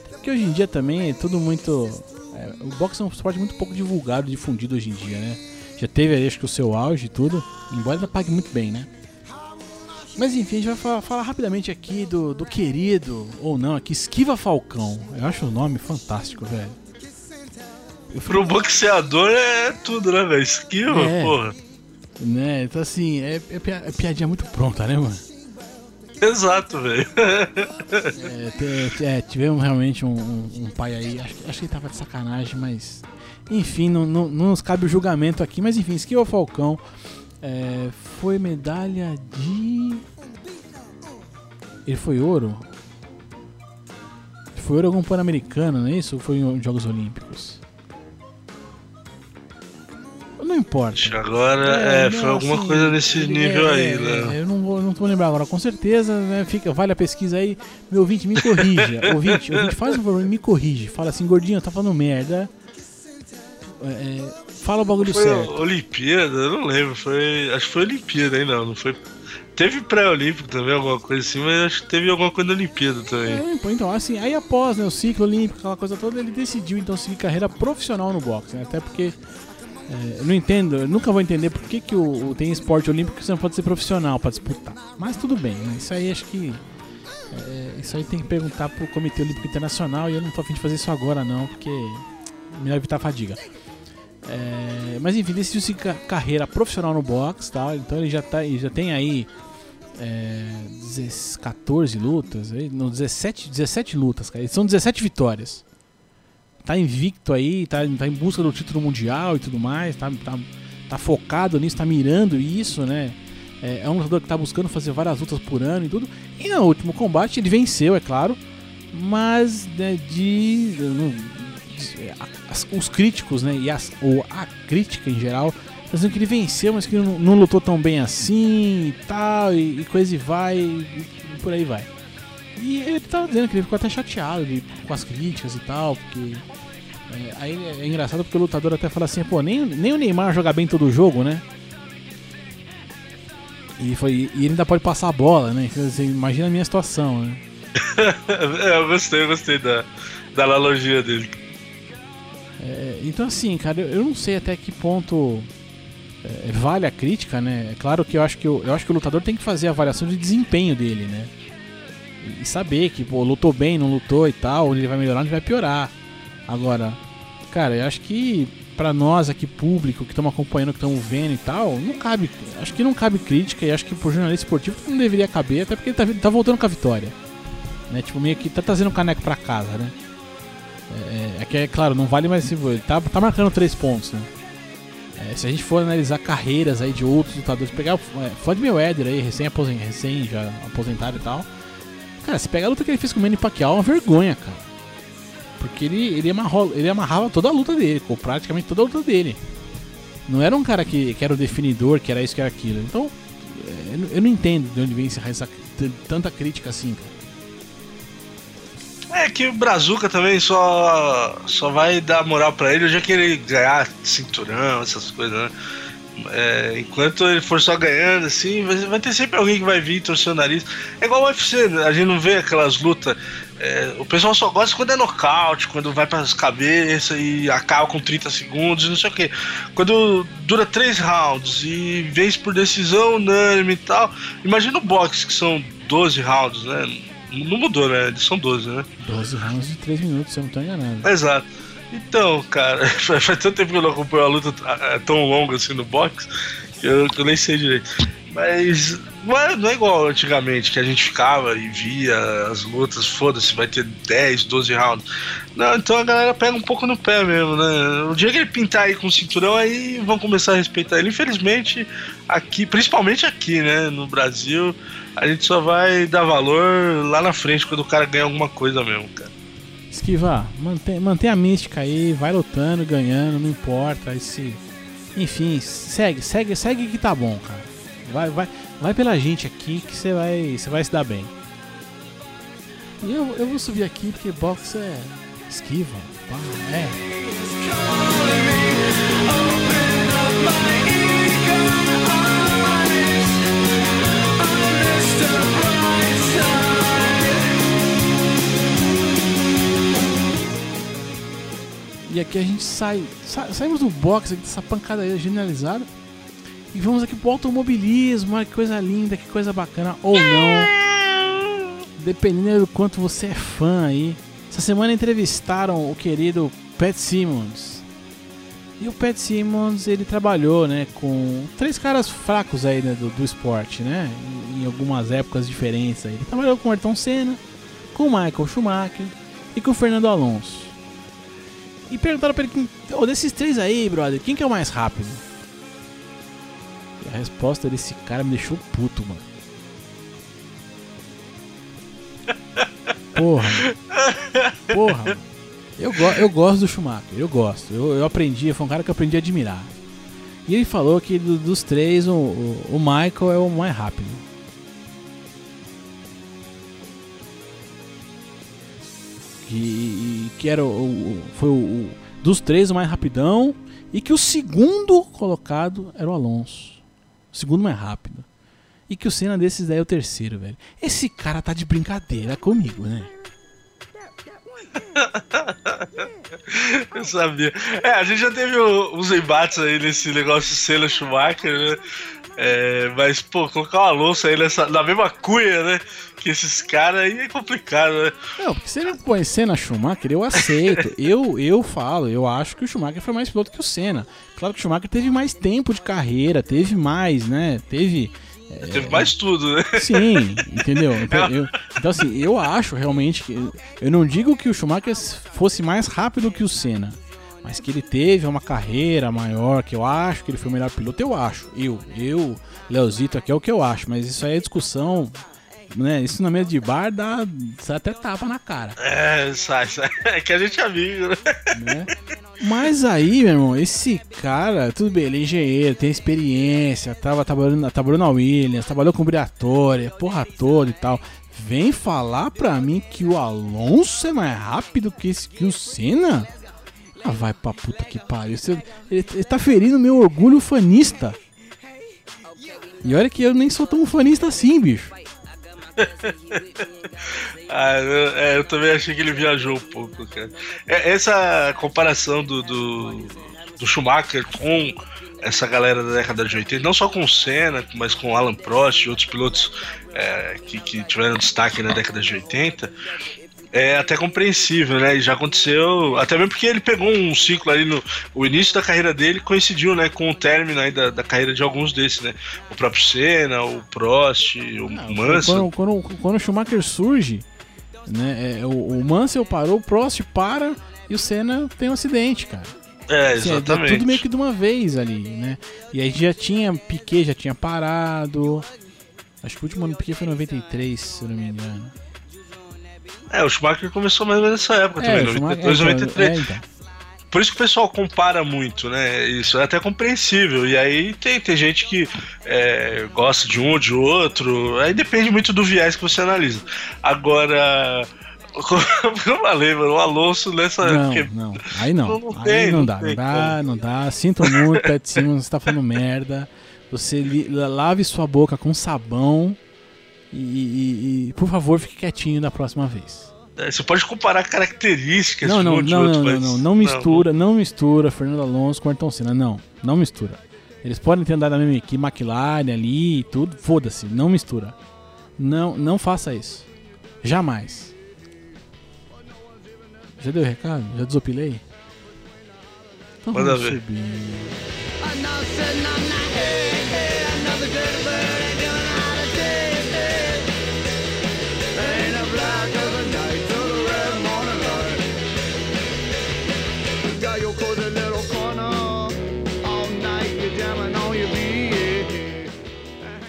Porque hoje em dia também é tudo muito. É, o boxe é um esporte muito pouco divulgado, difundido hoje em dia, né? Já teve, acho que, o seu auge e tudo, embora ainda pague muito bem, né? Mas enfim, a gente vai falar, falar, rapidamente aqui do, do querido, ou não, aqui, Esquiva Falcão. Eu acho o nome fantástico, velho. Pro boxeador é tudo, né, velho? Esquiva, é, porra. Né, então assim, é, é, é piadinha muito pronta, né, mano? Exato, velho. É, é, tivemos realmente um, um, um, pai aí, acho, acho que ele tava de sacanagem, mas. Enfim, não, não, não nos cabe o julgamento aqui, mas enfim, Esquiva Falcão é, foi medalha de. Ele foi ouro? Foi ouro algum pan-americano, não é isso? Ou foi em Jogos Olímpicos? Não importa. Agora é, é foi alguma assim, coisa nesse nível é, aí, né? Eu não vou, não vou lembrar agora, com certeza, né, fica, vale a pesquisa aí. Meu ouvinte, me corrija. ouvinte, ouvinte, faz um favor, me corrige. Fala assim, gordinho, tá falando merda. É, é, fala o bagulho foi certo. Olimpíada, eu não lembro. Foi, acho que foi Olimpíada aí, não. Não foi. Teve pré-olímpico também, alguma coisa assim, mas acho que teve alguma coisa da Olimpíada também. É, então, assim, aí após né, o ciclo olímpico, aquela coisa toda, ele decidiu então seguir carreira profissional no boxe, né? Até porque. É, eu não entendo, eu nunca vou entender por que, que o, o, tem esporte olímpico que você não pode ser profissional para disputar. Mas tudo bem, né? Isso aí acho que. É, isso aí tem que perguntar pro Comitê Olímpico Internacional e eu não tô afim de fazer isso agora não, porque melhor evitar a fadiga. É, mas enfim, decidiu se carreira profissional no boxe, tá? Então ele já, tá, ele já tem aí é, 14 lutas, não, 17, 17 lutas, cara. São 17 vitórias. Tá invicto aí, tá, tá em busca do título mundial e tudo mais, tá, tá, tá focado nisso, tá mirando isso, né? É, é um lutador que tá buscando fazer várias lutas por ano e tudo. E no último combate ele venceu, é claro, mas né, de. As, os críticos, né, e as, ou a crítica em geral, dizendo que ele venceu, mas que não, não lutou tão bem assim e tal, e, e coisa e vai, e, e, por aí vai. E ele tava dizendo que ele ficou até chateado de, com as críticas e tal, porque. É, aí é engraçado porque o lutador até fala assim, pô, nem, nem o Neymar joga bem todo jogo, né? E, foi, e ele ainda pode passar a bola, né? Imagina a minha situação, né? é, eu gostei, eu gostei da, da analogia dele. É, então assim, cara, eu não sei até que ponto é, vale a crítica, né? É claro que eu acho que eu, eu acho que o lutador tem que fazer a avaliação de desempenho dele, né? E saber que, pô, lutou bem, não lutou e tal, ele vai melhorar, onde vai piorar. Agora, cara, eu acho que para nós aqui, público, que estamos acompanhando, que estamos vendo e tal, não cabe. Acho que não cabe crítica e acho que pro jornalista esportivo não deveria caber, até porque ele tá, tá voltando com a vitória. Né? Tipo, meio que tá trazendo o caneco pra casa, né? É, é, que, é claro, não vale mais se tá, tá marcando três pontos, né? É, se a gente for analisar carreiras aí de outros lutadores, pegar é, Floyd Mayweather aí, recém, aposen, recém já aposentado e tal. Cara, se pegar a luta que ele fez com o Manny Pacquiao, é uma vergonha, cara. Porque ele, ele, amarrou, ele amarrava toda a luta dele, com praticamente toda a luta dele. Não era um cara que, que era o definidor, que era isso, que era aquilo. Então, é, eu não entendo de onde vem essa, essa tanta crítica assim, cara. É que o Brazuca também só, só vai dar moral pra ele já que ele ganhar cinturão, essas coisas, né? É, enquanto ele for só ganhando, assim, vai, ter sempre alguém que vai vir torcer o nariz. É igual o UFC, a gente não vê aquelas lutas. É, o pessoal só gosta quando é nocaute, quando vai para as cabeças e acaba com 30 segundos, não sei o que. Quando dura 3 rounds e vence por decisão unânime e tal. Imagina o boxe, que são 12 rounds, né? Não mudou, né? Eles são 12, né? 12 rounds de 3 minutos, se eu não tô enganado. Exato. Então, cara, faz tanto tempo que eu não acompanho a luta é, tão longa assim no boxe que eu, que eu nem sei direito. Mas não é, não é igual antigamente, que a gente ficava e via as lutas, foda-se, vai ter 10, 12 rounds. Não, então a galera pega um pouco no pé mesmo, né? O dia que ele pintar aí com o cinturão, aí vão começar a respeitar ele. Infelizmente, aqui, principalmente aqui, né, no Brasil, a gente só vai dar valor lá na frente quando o cara ganha alguma coisa mesmo, cara. Esquiva, mantém, mantém a mística aí, vai lutando, ganhando, não importa. Esse, enfim, segue, segue, segue que tá bom, cara. Vai, vai, vai pela gente aqui que você vai, você vai se dar bem. E eu, eu vou subir aqui porque box é esquiva. é. E aqui a gente sai, sa saímos do box dessa pancada aí generalizada e vamos aqui pro automobilismo, olha que coisa linda, que coisa bacana ou não. Dependendo do quanto você é fã aí. Essa semana entrevistaram o querido Pat Simmons. E o Pat Simmons, ele trabalhou, né, com três caras fracos aí né, do, do esporte, né, em, em, algumas épocas diferentes aí. Ele trabalhou com o Ayrton Senna, com o Michael Schumacher e com o Fernando Alonso. E perguntaram pra ele, oh, desses três aí, brother, quem que é o mais rápido? E a resposta desse cara me deixou puto, mano. Porra, mano. Porra, mano. Eu, go eu gosto do Schumacher, eu gosto. Eu, eu aprendi, foi um cara que eu aprendi a admirar. E ele falou que do, dos três, o, o, o Michael é o mais rápido. que, que era o, foi o, dos três o mais rapidão e que o segundo colocado era o Alonso. O segundo mais rápido. E que o Senna desses daí é o terceiro, velho. Esse cara tá de brincadeira comigo, né? Eu sabia. É, a gente já teve uns embates aí nesse negócio de Senna Schumacher, né? É, mas, pô, colocar o Alonso aí nessa, na mesma cuia, né? Que esses caras aí é complicado, né? Não, porque se ele põe Senna Schumacher, eu aceito. eu, eu falo, eu acho que o Schumacher foi mais piloto que o Senna. Claro que o Schumacher teve mais tempo de carreira, teve mais, né? Teve. É, teve mais tudo, né? Sim, entendeu? Então, eu, então, assim, eu acho realmente que. Eu não digo que o Schumacher fosse mais rápido que o Senna. Mas que ele teve uma carreira maior, que eu acho que ele foi o melhor piloto, eu acho. Eu, eu, Leozito aqui é o que eu acho, mas isso aí é discussão, né? Isso na mesa de bar dá, dá até tapa na cara. É, sai, sai. É que a gente é amigo, né? né? Mas aí, meu irmão, esse cara, tudo bem, ele é engenheiro, tem experiência, tava trabalhando, trabalhou na Williams, trabalhou com Briatore, porra toda e tal. Vem falar pra mim que o Alonso é mais rápido que, esse, que o Senna? Ah, vai pra puta que pariu. Você, ele, ele tá ferindo meu orgulho fanista. E olha que eu nem sou tão fanista assim, bicho. Ah, eu, é, eu, também achei que ele viajou um pouco, cara. É, essa comparação do, do, do, Schumacher com essa galera da década de 80, não só com o Senna, mas com Alan Prost e outros pilotos é, que, que tiveram destaque na década de 80, é até compreensível, né? E já aconteceu, até mesmo porque ele pegou um ciclo ali no. O início da carreira dele coincidiu, né, com o término aí da, da carreira de alguns desses, né? O próprio Senna, o Prost, o Não, Mansell. Quando, quando, quando, o Schumacher surge, né? É, o, o Mansell parou, o Prost para e o Senna tem um acidente, cara. É, assim, exatamente. É, tudo meio que de uma vez ali, né? E aí já tinha, Piquet já tinha parado. Acho que o último ano do Piquet foi em 93, se eu não me engano. É, o Schumacher começou mais ou menos nessa época é, também, 92, 93. É, então. Por isso que o pessoal compara muito, né? Isso é até compreensível. E aí tem, tem gente que é, gosta de um ou de outro. Aí depende muito do viés que você analisa. Agora, Como eu falei, mano, o Alonso nessa. Não, não. Aí não. Não, não aí tem, não, não dá, não dá, não dá. Sinto muito, Ted Simmons, você tá falando merda. Você lave sua boca com sabão e, e- e, por favor, fique quietinho da próxima vez. É, Você pode comparar características Não, de não, um de não, outro, não, não, mas- não, não mistura, não mistura Fernando Alonso com Ayrton Senna, não, não mistura. Eles podem ter andado na mesma equipe, McLaren ali e tudo, foda-se, não mistura. Não, não faça isso. Jamais. Já deu recado? Já desopilei? Então Manda vamos ver. subir.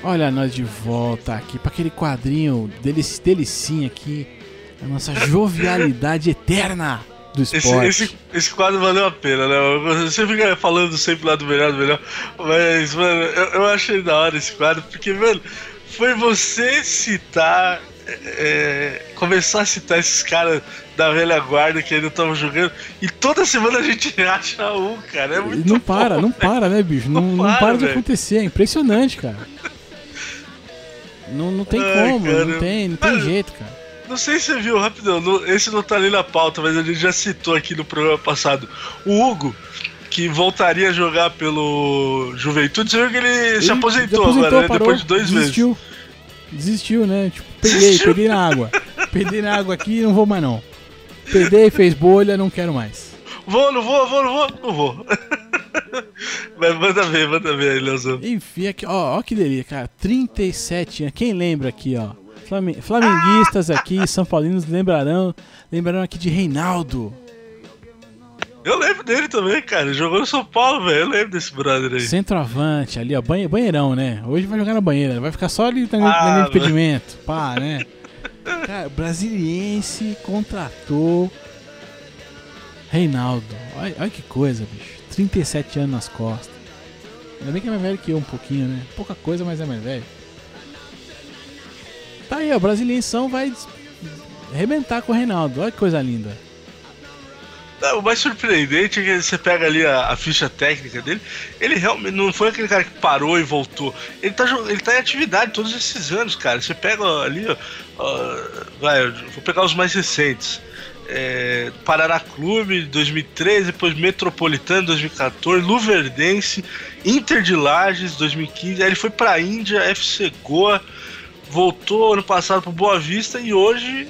Olha nós de volta aqui para aquele quadrinho delic delicinha aqui, a nossa jovialidade eterna do Esse, esporte. esse, esse quadro valeu a pena, né? Você fica falando sempre lá do melhor do melhor, mas, mano, eu, eu achei da hora esse quadro, porque, mano, foi você citar, é, começar a citar esses caras da velha guarda que ainda estavam jogando, e toda semana a gente acha um, cara. É muito não para, não para, né, bicho? Não, Não não para, para de acontecer, é impressionante, cara. Não, não tem Ai, como, cara. não tem, não tem jeito, cara. Não sei se você viu, rapidão, não- esse não tá ali na pauta, mas a gente já citou aqui no programa passado. O Hugo, que voltaria a jogar pelo Juventude, você viu que ele, se Ele aposentou, aposentou, agora, né? parou, depois de dois meses. desistiu. Desistiu, né? Tipo, peguei, Desistiu. peguei na água. Peguei na água aqui não vou mais não. Peguei, fez bolha, não quero mais. Vou, não vou, vou, não vou, não vou. Mas manda ver, manda ver aí, Leozão. Enfim, aqui, ó, ó que delícia, cara. 37 anos. Quem lembra aqui, ó? Flame- Flamenguistas aqui, São Paulinos lembrarão, lembrarão aqui de Reinaldo. Eu lembro dele também, cara. Ele Jogou no São Paulo, velho. Eu lembro desse brother aí. Centroavante ali, ó, banhe- banheirão, né? Hoje vai jogar na banheira, vai ficar só ali na, Ah, impedimento. Pá, né? Cara, Brasiliense contratou Reinaldo. Olha, olha que coisa, bicho. 37 anos nas costas. Ainda bem que é mais velho que eu um pouquinho, né? Pouca coisa, mas é mais velho. Tá aí, ó. Brasilienção vai arrebentar com o Reinaldo. Olha que coisa linda. Não, o mais surpreendente é que você pega ali a, a ficha técnica dele. Ele realmente não foi aquele cara que parou e voltou. Ele tá, ele tá em atividade todos esses anos, cara. Você pega ali, ó, ó, vai, vou pegar os mais recentes. É, Paraná Clube 2013, depois Metropolitano 2014, Luverdense, Inter de Lages 2015. Aí ele foi pra Índia, FC Goa, voltou ano passado pro Boa Vista e hoje,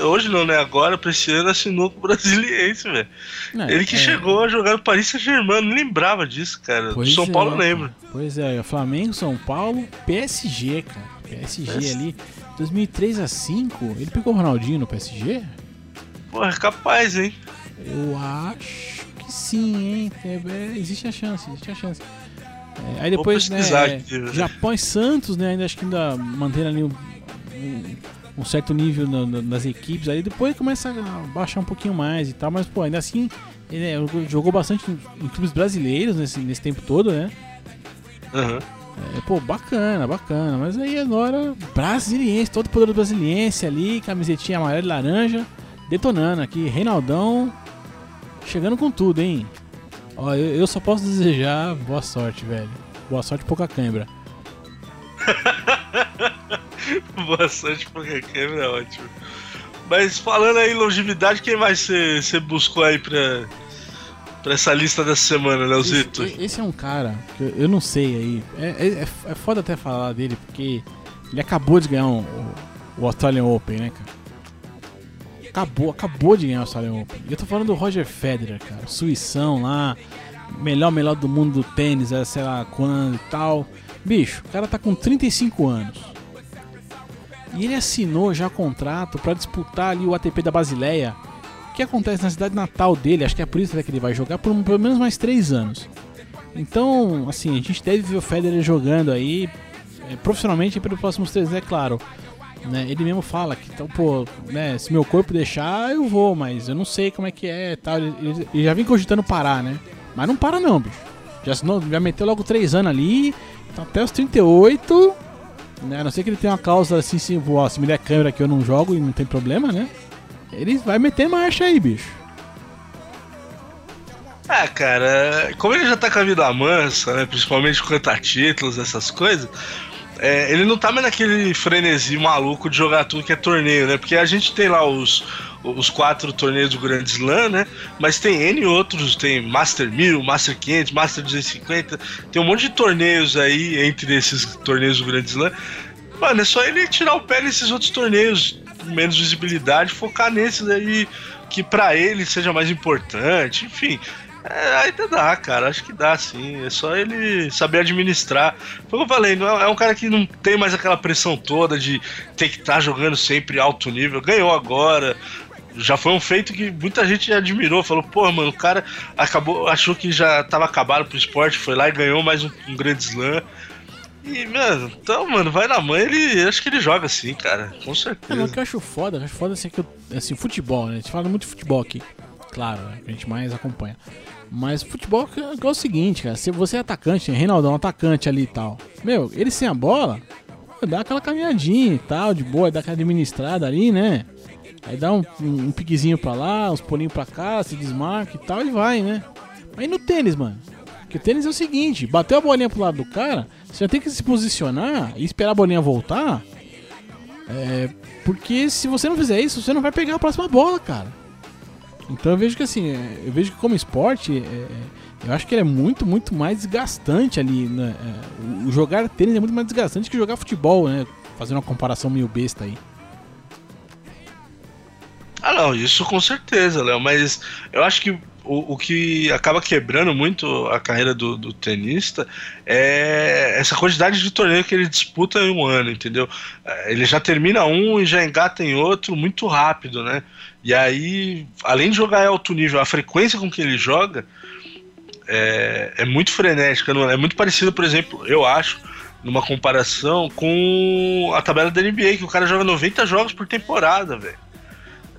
hoje não, né? Agora, pra esse ano, assinou com o Brasiliense, velho. É, Ele que é. chegou a jogar no Paris Saint-Germain, não lembrava disso, cara. Pois São é, Paulo lembro. Pois é, Flamengo, São Paulo, PSG, cara. PSG ali, 2003 a 5, ele pegou o Ronaldinho no PSG? Pô, é capaz, hein? Eu acho que sim, hein? É, é, existe a chance, existe a chance. É, aí depois, né, é, né? Japão e Santos, né? Ainda acho que ainda mantendo ali um, um- um certo nível na- na- nas equipes. Aí depois começa a baixar um pouquinho mais e tal, mas pô, ainda assim, ele é, jogou bastante em, em clubes brasileiros nesse, nesse tempo todo, né? Aham. É, pô, bacana, bacana. Mas aí agora, brasiliense, todo poder brasiliense ali, camisetinha amarela e laranja, detonando aqui. Reinaldão chegando com tudo, hein? Ó, eu, eu só posso desejar boa sorte, velho. Boa sorte, pouca cãibra. Boa sorte porque a câmera é ótimo. Mas falando aí longevidade, quem mais você buscou aí pra, pra essa lista dessa semana, Leozito? Esse, esse é um cara que eu, eu não sei aí. É, é, é foda até falar dele, porque ele acabou de ganhar um- o, o Australian Open, né, cara? Acabou, acabou de ganhar o Australian Open. E eu tô falando do Roger Federer, cara. Suição lá, melhor, melhor do mundo do tênis, é, sei lá quando e tal. Bicho, o cara tá com 35 anos. E ele assinou já contrato pra disputar ali o ATP da Basileia, que acontece na cidade natal dele, acho que é por isso que ele vai jogar por pelo menos mais 3 anos. Então, assim, a gente deve ver o Federer jogando aí é, profissionalmente pelos próximos três, anos, é claro. Né? Ele mesmo fala que, então, pô, né, se meu corpo deixar, eu vou, mas eu não sei como é que é tal. Ele, ele- já vem cogitando parar, né? Mas não para não, bicho. Já, já meteu logo três anos ali, tá até os 38. Né? A não ser que ele tenha uma cláusula assim, se, ó, se me der câmera que eu não jogo e não tem problema, né? ele vai meter marcha aí, bicho. Ah, cara, como ele já tá com a vida mansa, né? Principalmente quanto a títulos, essas coisas. É, ele não tá mais naquele frenesi maluco de jogar tudo que é torneio, né? Porque a gente tem lá os, os quatro torneios do Grand Slam, né? Mas tem N outros, tem Master 1000, Master 500, Master 250, tem um monte de torneios aí entre esses torneios do Grand Slam. Mano, é só ele tirar o pé nesses outros torneios, menos visibilidade, focar nesses aí que para ele seja mais importante, enfim. É, ainda dá, cara. Acho que dá, sim. É só ele saber administrar. Como eu falei, não é, é um cara que não tem mais aquela pressão toda de ter que estar tá jogando sempre alto nível. Ganhou agora. Já foi um feito que muita gente admirou. Falou, pô, mano, o cara acabou, achou que já tava acabado pro esporte, foi lá e ganhou mais um, um grande slam. E, mano, então, mano, vai na mãe, ele. Acho que ele joga assim, cara. Com certeza. É, o que eu acho foda, eu acho foda assim, que eu, assim, futebol, né? A gente fala muito de futebol aqui. Claro, a gente mais acompanha. Mas futebol é, o seguinte, cara. Se você é atacante, Reinaldão, atacante ali e tal. Meu, ele sem a bola, dá aquela caminhadinha e tal, de boa, dá aquela administrada ali, né? Aí dá um, um, um piquezinho pra lá, uns pulinhos pra cá, se desmarca e tal, e vai, né? Aí no tênis, mano. Porque o tênis é o seguinte, bateu a bolinha pro lado do cara, você já tem que se posicionar e esperar a bolinha voltar. É, porque se você não fizer isso, você não vai pegar a próxima bola, cara. Então eu vejo que assim, é, eu vejo que como esporte, é, é, eu acho que ele é muito, muito mais desgastante ali. Né? O jogar tênis é muito mais desgastante que jogar futebol, né? Fazendo uma comparação meio besta aí. Ah não, isso com certeza, Léo, mas eu acho que o, o que acaba quebrando muito a carreira do, do, tenista é essa quantidade de torneio que ele disputa em um ano, entendeu? É, ele já termina um e já engata em outro muito rápido, né? E aí, além de jogar em alto nível, a frequência com que ele joga é, é muito frenética, é muito parecido, por exemplo, eu acho, numa comparação com a tabela da NBA, que o cara joga 90 jogos por temporada, velho.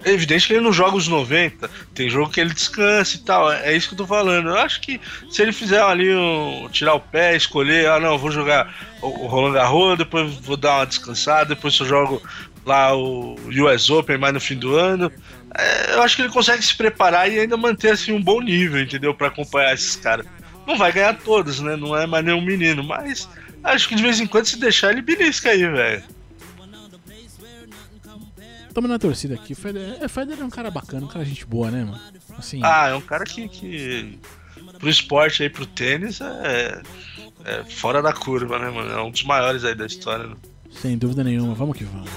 É evidente que ele não joga os 90, tem jogo que ele descansa e tal, é, isso que eu tô falando. Eu acho que se ele fizer ali um, tirar o pé, escolher, ah não, vou jogar o Roland Garros, depois vou dar uma descansada, depois eu jogo lá o US Open mais no fim do ano. É, eu acho que ele consegue se preparar e ainda manter assim um bom nível, entendeu? para acompanhar esses caras. Não vai ganhar todos, né? Não é mais nenhum menino, mas acho que de vez em quando se deixar ele belisca aí, velho. Tamo na torcida aqui. O Federer, é, Federer é um cara bacana, um cara gente boa, né, mano? Assim, ah, é um cara que, que pro esporte aí, pro tênis, é, é fora da curva, né, mano? É um dos maiores aí da história, né? Sem dúvida nenhuma, vamos que vamos.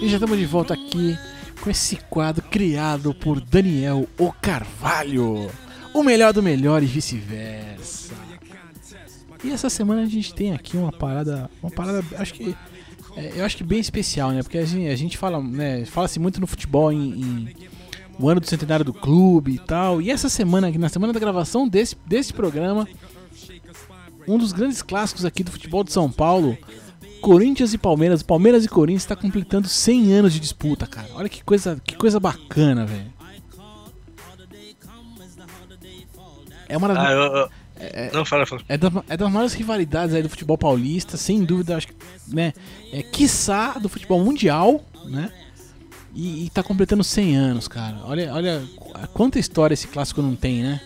E já estamos de volta aqui com esse quadro criado por Daniel O Carvalho. O melhor do melhor e vice-versa. E essa semana a gente tem aqui uma parada, uma parada, acho que é, eu acho que bem especial, né? Porque a gente, a gente fala, né? Fala-se muito no futebol em, em, o ano do centenário do clube e tal. E essa semana, na semana da gravação desse, desse programa, um dos grandes clássicos aqui do futebol de São Paulo, Corinthians e Palmeiras, Palmeiras e Corinthians está completando 100 anos de disputa, cara. Olha que coisa, que coisa bacana, velho. É uma das... Ah, eu, eu, é, não, fala, fala. É, das, é das maiores rivalidades aí do futebol paulista, sem dúvida, acho que, né? É, quiçá do futebol mundial, né? E, e tá completando 100 anos, cara. Olha, olha quanta história esse clássico não tem, né?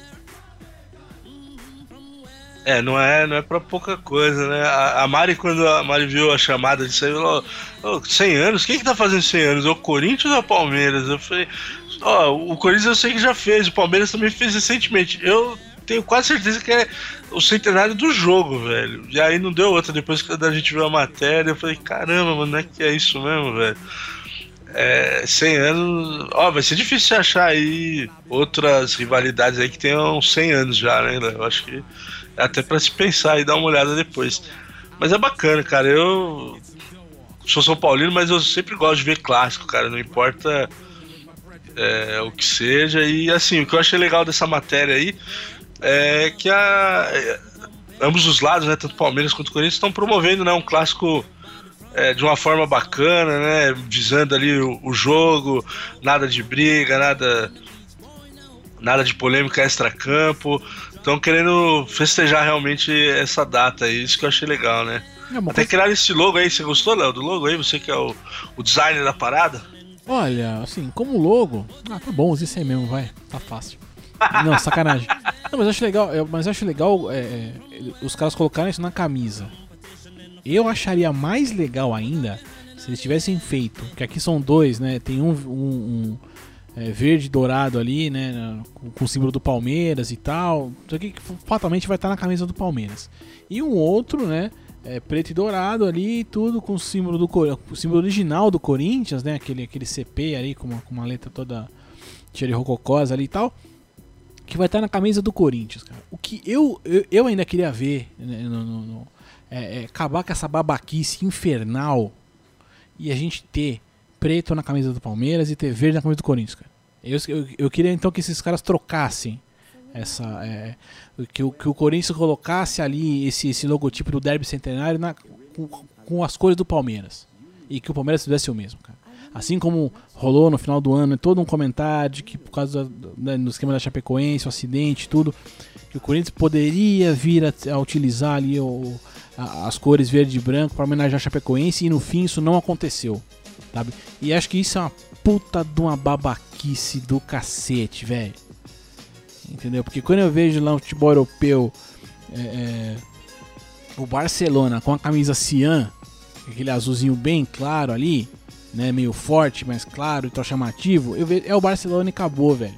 É, não é, não é pra pouca coisa, né? A, a Mari, quando a Mari viu a chamada disso aí, falou: oh, 100 anos? Quem que tá fazendo 100 anos? O Corinthians ou o Palmeiras? Eu falei: Ó, oh, o Corinthians eu sei que já fez, o Palmeiras também fez recentemente. Eu tenho quase certeza que é o centenário do jogo, velho. E aí não deu outra. Depois que a gente viu a matéria, eu falei, caramba, mano, não é que é isso mesmo, velho. É, 100 anos. Ó, vai ser difícil achar aí outras rivalidades aí que tenham 100 anos já, né? Eu acho que até para se pensar e dar uma olhada depois. Mas é bacana, cara. Eu sou São Paulino, mas eu sempre gosto de ver clássico, cara. Não importa é, o que seja. E assim, o que eu achei legal dessa matéria aí é que a, ambos os lados, né, tanto Palmeiras quanto Corinthians, estão promovendo né, um clássico é, de uma forma bacana, né? Visando ali o, o jogo, nada de briga, nada nada de polêmica extra-campo. Estão querendo festejar realmente essa data aí, isso que eu achei legal, né? É Até criaram esse logo aí, você gostou, Léo, do logo aí? Você que é o, o designer da parada? Olha, assim, como logo, ah, tá bom, usa isso aí mesmo, vai, tá fácil. Não, sacanagem. Não, mas acho legal, mas acho legal é, é, os caras colocarem isso na camisa. Eu acharia mais legal ainda se eles tivessem feito, que aqui são dois, né? Tem um, um, um é, verde dourado ali, né? Com, o símbolo do Palmeiras e tal. Isso aqui fatalmente vai estar na camisa do Palmeiras. E um outro, né? É, preto e dourado ali tudo com o símbolo do o símbolo original do Corinthians, né? Aquele, aquele CP ali com uma, com uma letra toda cheia de rococosa ali e tal. Que vai estar na camisa do Corinthians, cara. O que eu, eu, eu ainda queria ver né, no, no, no é, é, acabar com essa babaquice infernal e a gente ter preto na camisa do Palmeiras e ter verde na camisa do Corinthians, cara. Eu, eu, eu queria então que esses caras trocassem essa é, que, o, que o Corinthians colocasse ali esse, esse logotipo do Derby Centenário na, com, com, as cores do Palmeiras e que o Palmeiras fizesse o mesmo, cara. Assim como rolou no final do ano todo um comentário de que por causa do, né, esquema da Chapecoense, o acidente, tudo, que o Corinthians poderia vir a, a utilizar ali o, as cores verde e branco para homenagear a Chapecoense e no fim isso não aconteceu, sabe? E acho que isso é uma puta de uma babaquice do cacete, velho. Entendeu? Porque quando eu vejo lá no futebol europeu é, é, o Barcelona com a camisa cian, aquele azulzinho bem claro ali, né, meio forte, mas claro e tão chamativo, eu vejo, é o Barcelona e acabou, velho.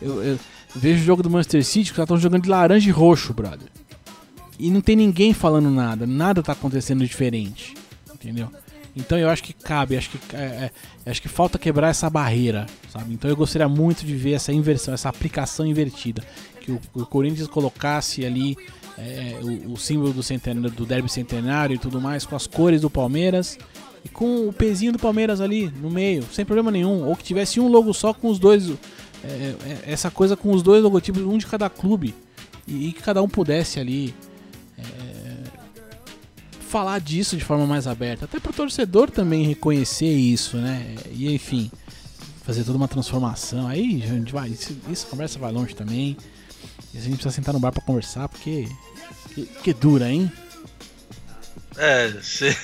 Eu, eu, vejo o jogo do Manchester City que estão jogando de laranja e roxo, brother. E não tem ninguém falando nada, nada tá acontecendo diferente. Entendeu? Então eu acho que cabe, acho que, é, é, acho que falta quebrar essa barreira, sabe? Então eu gostaria muito de ver essa inversão, essa aplicação invertida. Que o, o Corinthians colocasse ali é, o, o, símbolo do, centenário, do derby centenário e tudo mais, com as cores do Palmeiras e com o pezinho do Palmeiras ali no meio, sem problema nenhum. Ou que tivesse um logo só com os dois, é, é, essa coisa com os dois logotipos, um de cada clube. E, e que cada um pudesse ali falar disso de forma mais aberta, até para o torcedor também reconhecer isso, né? E enfim, fazer toda uma transformação. Aí a gente vai, isso, isso conversa vai longe também. E a gente precisa sentar no bar para conversar, porque que, que, dura, hein? É,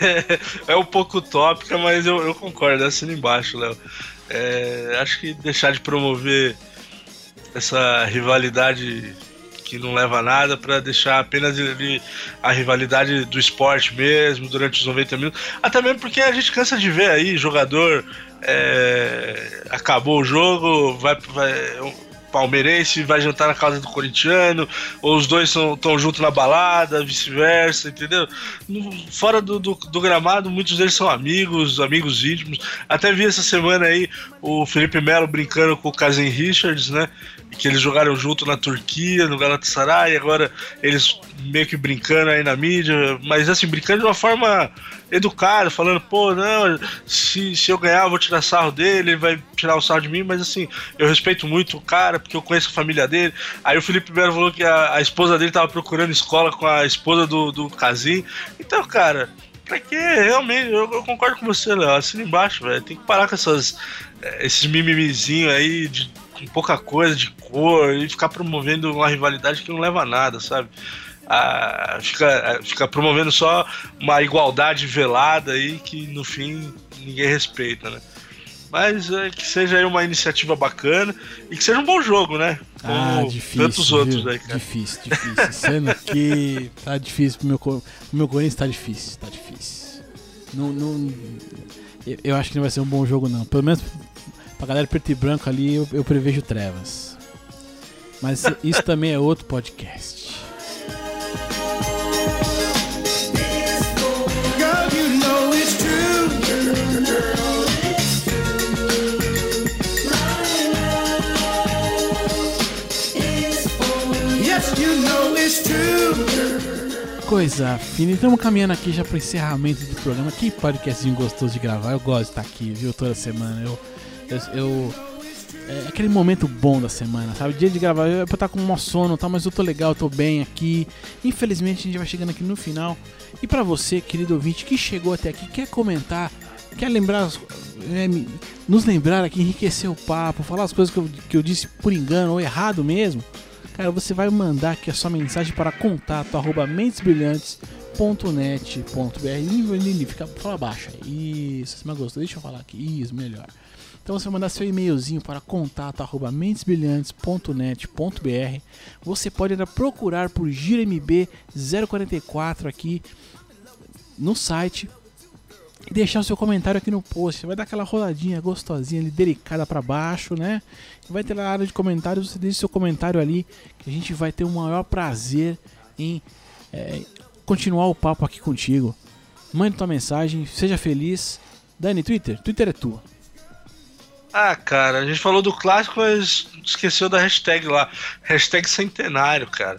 é um pouco utópica, mas eu, eu concordo, assina embaixo, Léo. É, acho que deixar de promover essa rivalidade que não leva a nada para deixar apenas ali a rivalidade do esporte mesmo durante os 90 minutos. Até mesmo porque a gente cansa de ver aí jogador é, acabou o jogo, vai, vai palmeirense vai jantar na casa do corintiano, ou os dois estão juntos na balada, vice-versa, entendeu? Fora do, do, do, gramado, muitos deles são amigos, amigos íntimos. Até vi essa semana aí o Felipe Melo brincando com o Kazem Richards, né? Que eles jogaram junto na Turquia, no Galatasaray, agora eles meio que brincando aí na mídia, mas assim, brincando de uma forma educado, falando, pô, não, se, se eu ganhar, eu vou tirar sarro dele, ele vai tirar o sarro de mim, mas assim, eu respeito muito o cara, porque eu conheço a família dele. Aí o Felipe Melo falou que a, a esposa dele tava procurando escola com a esposa do, do Casim. Então, cara, pra que realmente, eu, eu, concordo com você, Léo, assina embaixo, velho. Tem que parar com essas, eh, esses mimimizinhos aí de com pouca coisa, de cor, e ficar promovendo uma rivalidade que não leva a nada, sabe? a, fica, a, fica promovendo só uma igualdade velada aí que no fim ninguém respeita, né? Mas é, que seja aí uma iniciativa bacana e que seja um bom jogo, né? Como ah, difícil, tantos viu? outros aí, cara. Difícil, difícil. Sendo que tá difícil pro meu, pro meu Corinthians, tá difícil, tá difícil. Não, não, eu acho que não vai ser um bom jogo, não. Pelo menos pra galera preto e branco ali, eu, eu prevejo trevas. Mas isso também é outro podcast. Coisa fina, estamos caminhando aqui já para o encerramento do programa. Que podcastzinho gostoso de gravar. Eu gosto de estar aqui, viu? Toda semana. Eu, eu, eu é aquele momento bom da semana, sabe? Dia de gravar, eu estar com um sono, tá? Mas eu tô legal, eu tô bem aqui. Infelizmente a gente vai chegando aqui no final. E para você, querido ouvinte, que chegou até aqui, quer comentar, quer lembrar, é, nos lembrar aqui, enriquecer o papo, falar as coisas que eu, que eu disse por engano ou errado mesmo, cara, você vai mandar aqui a sua mensagem para contato arroba mentesbrilhantes.net.br. Fica, fala baixo. Isso, você me gostou? Deixa eu falar aqui. Isso, melhor. Então você mandar seu e-mailzinho para contato@mentesbrilhantes.net.br. Você pode ainda procurar por GiroMB 044 aqui no site e deixar o seu comentário aqui no post. Você vai dar aquela rodadinha gostosinha ali, delicada para baixo, né? Vai ter na área de comentários, você deixa seu comentário ali, que a gente vai ter o maior prazer em é, continuar o papo aqui contigo. Mande tua mensagem, seja feliz. Dani, Twitter, Twitter é tua. Ah, cara, a gente falou do clássico, mas esqueceu da hashtag lá. Hashtag centenário, cara.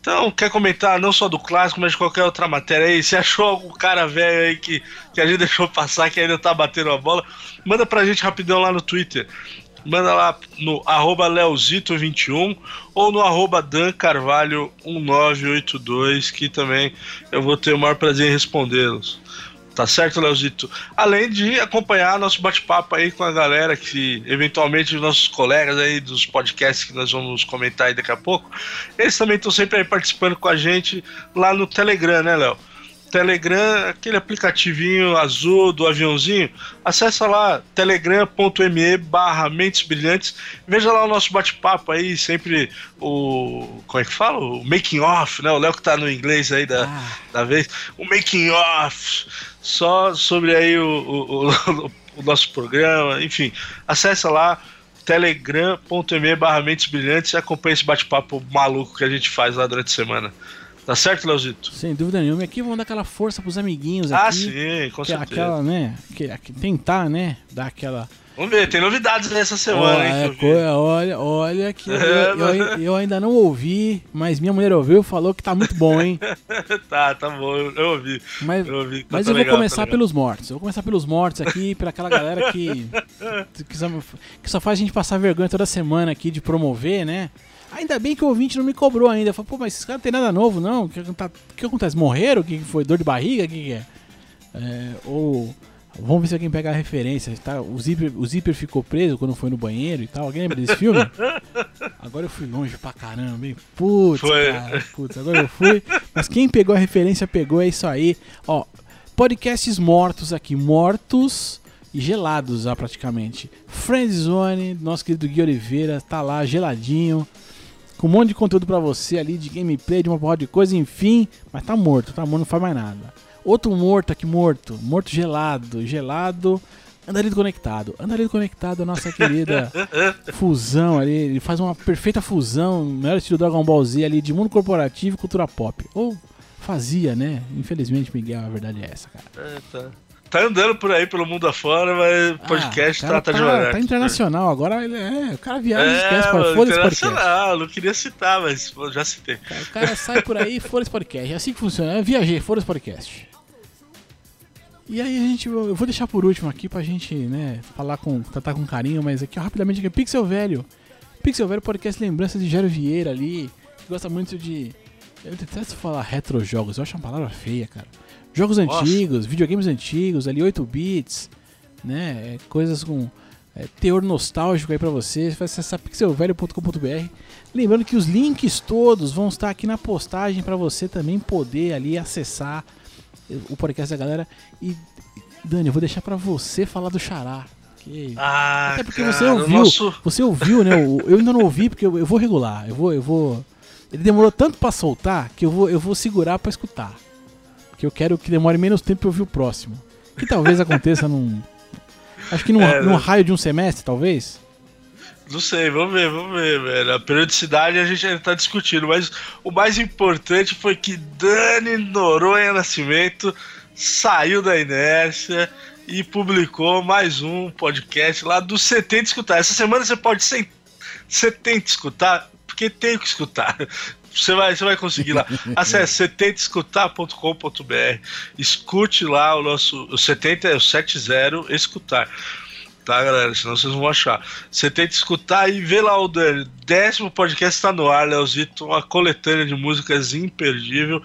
Então, quer comentar não só do clássico, mas de qualquer outra matéria aí? Se achou algum cara velho aí que, que a gente deixou passar, que ainda tá batendo a bola, manda pra gente rapidão lá no Twitter. Manda lá no arroba leozito21 ou no arroba dancarvalho1982, que também eu vou ter o maior prazer em respondê-los. Tá certo, Leozito? Além de acompanhar nosso bate-papo aí com a galera que, eventualmente, os nossos colegas aí dos podcasts que nós vamos comentar aí daqui a pouco, eles também estão sempre aí participando com a gente lá no Telegram, né, Léo? Telegram, aquele aplicativinho azul do aviãozinho, acessa lá telegram.me barra Mentes Brilhantes, veja lá o nosso bate-papo aí, sempre o, como é que fala? O making off, né? O Léo que tá no inglês aí da, ah. da vez, o making off, só sobre aí o, o, o, o nosso programa, enfim, acessa lá telegram.me barra Mentes Brilhantes e acompanha esse bate-papo maluco que a gente faz lá durante a semana. Tá certo, Leozito? Sem dúvida nenhuma. E aqui vamos dar aquela força pros amiguinhos ah, aqui. Ah, sim, com certeza. Aquela, né? Que, que, tentar, né? Dar aquela. Vamos ver, tem novidades nessa semana, olha, hein? olha, olha que eu, eu, eu, ainda não ouvi, mas minha mulher ouviu falou que tá muito bom, hein? tá, tá bom, eu ouvi. Mas eu, ouvi, tá mas eu vou legal, começar tá pelos mortos. Eu vou começar pelos mortos aqui, pra aquela galera que, que, só, que só faz a gente passar vergonha toda semana aqui de promover, né? Ainda bem que o ouvinte não me cobrou ainda. Falei, pô, mas esse cara não tem nada novo, não. O que, tá, que acontece? Morreram? O que foi? Dor de barriga? O que, que é? é? Ou. Vamos ver se alguém pega a referência. Tá? O, zíper, o zíper ficou preso quando foi no banheiro e tal. Alguém lembra desse filme? Agora eu fui longe pra caramba, hein? Putz, foi. cara. Putz, agora eu fui. Mas quem pegou a referência pegou, é isso aí. Ó, podcasts mortos aqui. Mortos e gelados já praticamente. Friendzone, nosso querido Gui Oliveira, tá lá geladinho com um monte de conteúdo para você ali, de gameplay, de uma porrada de coisa, enfim. Mas tá morto, tá morto, não faz mais nada. Outro morto aqui, morto. Morto gelado, gelado. Andarilho Conectado. Andarilho Conectado, a nossa querida fusão ali. Ele faz uma perfeita fusão, melhor estilo Dragon Ball Z ali, de mundo corporativo e cultura pop. Ou fazia, né? Infelizmente, Miguel, a verdade é essa, cara. É, tá tá andando por aí pelo mundo afora, mas ah, podcast tá, tá, tá devagar. Tá internacional, agora ele é. O cara viaja é, esquece, foda esse podcast. Não queria citar, mas já citei. Cara, o cara sai por aí, fora esse podcast. É assim que funciona. Eu viajei, fora esse podcast. E aí a gente, eu vou deixar por último aqui pra gente, né, falar com, tratar com carinho, mas aqui ó, rapidamente aqui, Pixel Velho. Pixel Velho podcast lembrança de Jairo Vieira ali, que gosta muito de eu detesto falar retro jogos, eu acho uma palavra feia, cara. Jogos Nossa. antigos, videogames antigos, ali 8 bits, né? É, coisas com é, teor nostálgico aí para você. Você vai acessar pixelvelho.com.br. Lembrando que os links todos vão estar aqui na postagem para você também poder ali acessar o podcast da galera. E Dani, eu vou deixar para você falar do Xará. Que... Ah, Até porque cara, você ouviu, nosso... você ouviu, né? Eu, eu ainda não ouvi porque eu, eu vou regular. Eu vou, eu vou. Ele demorou tanto para soltar que eu vou, eu vou segurar para escutar que eu quero que demore menos tempo pra eu ouvir o próximo. Que talvez aconteça num. Acho que num, é, num raio de um semestre, talvez. Não sei, vamos ver, vamos ver, velho. A periodicidade a gente ainda tá discutindo, mas o mais importante foi que Dani Noronha Nascimento saiu da inércia e publicou mais um podcast lá do Você Tenta Escutar. Essa semana você pode ser. Você tenta escutar, porque tem que escutar. Você vai, você vai conseguir lá. Acesse 70escutar.com.br. Escute lá o nosso. O 70 é o 70 escutar. Tá, galera? Senão vocês não vão achar. Você tenta escutar e vê lá o. Décimo podcast está no ar, Leozito, uma coletânea de músicas imperdível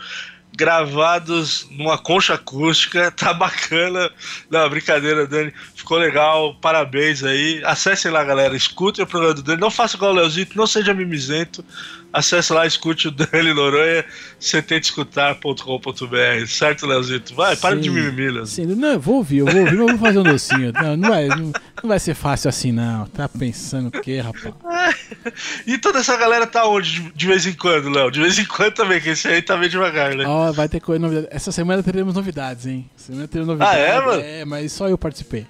gravados numa concha acústica, tá bacana. Não, brincadeira, Dani, ficou legal, parabéns aí. Acessem lá, galera, escutem o programa do Dani, não faça igual o Leozito, não seja mimizento. Acesse lá, escute o Dani Noronha, escutar.com.br, certo, Leozito? Vai, para de mimimi, Leozito. Sim, não, eu vou ouvir, eu vou ouvir, mas eu vou fazer um docinho. Não, não, vai, não, não vai ser fácil assim, não. Tá pensando o quê, rapaz? e toda essa galera tá onde de, vez em quando, Léo? De vez em quando também, que esse aí tá meio devagar, né? Ó, vai ter coisa novidade. Essa semana teremos novidades, hein? Semana teremos novidades. Ah, é, mano? É, mas só eu participei.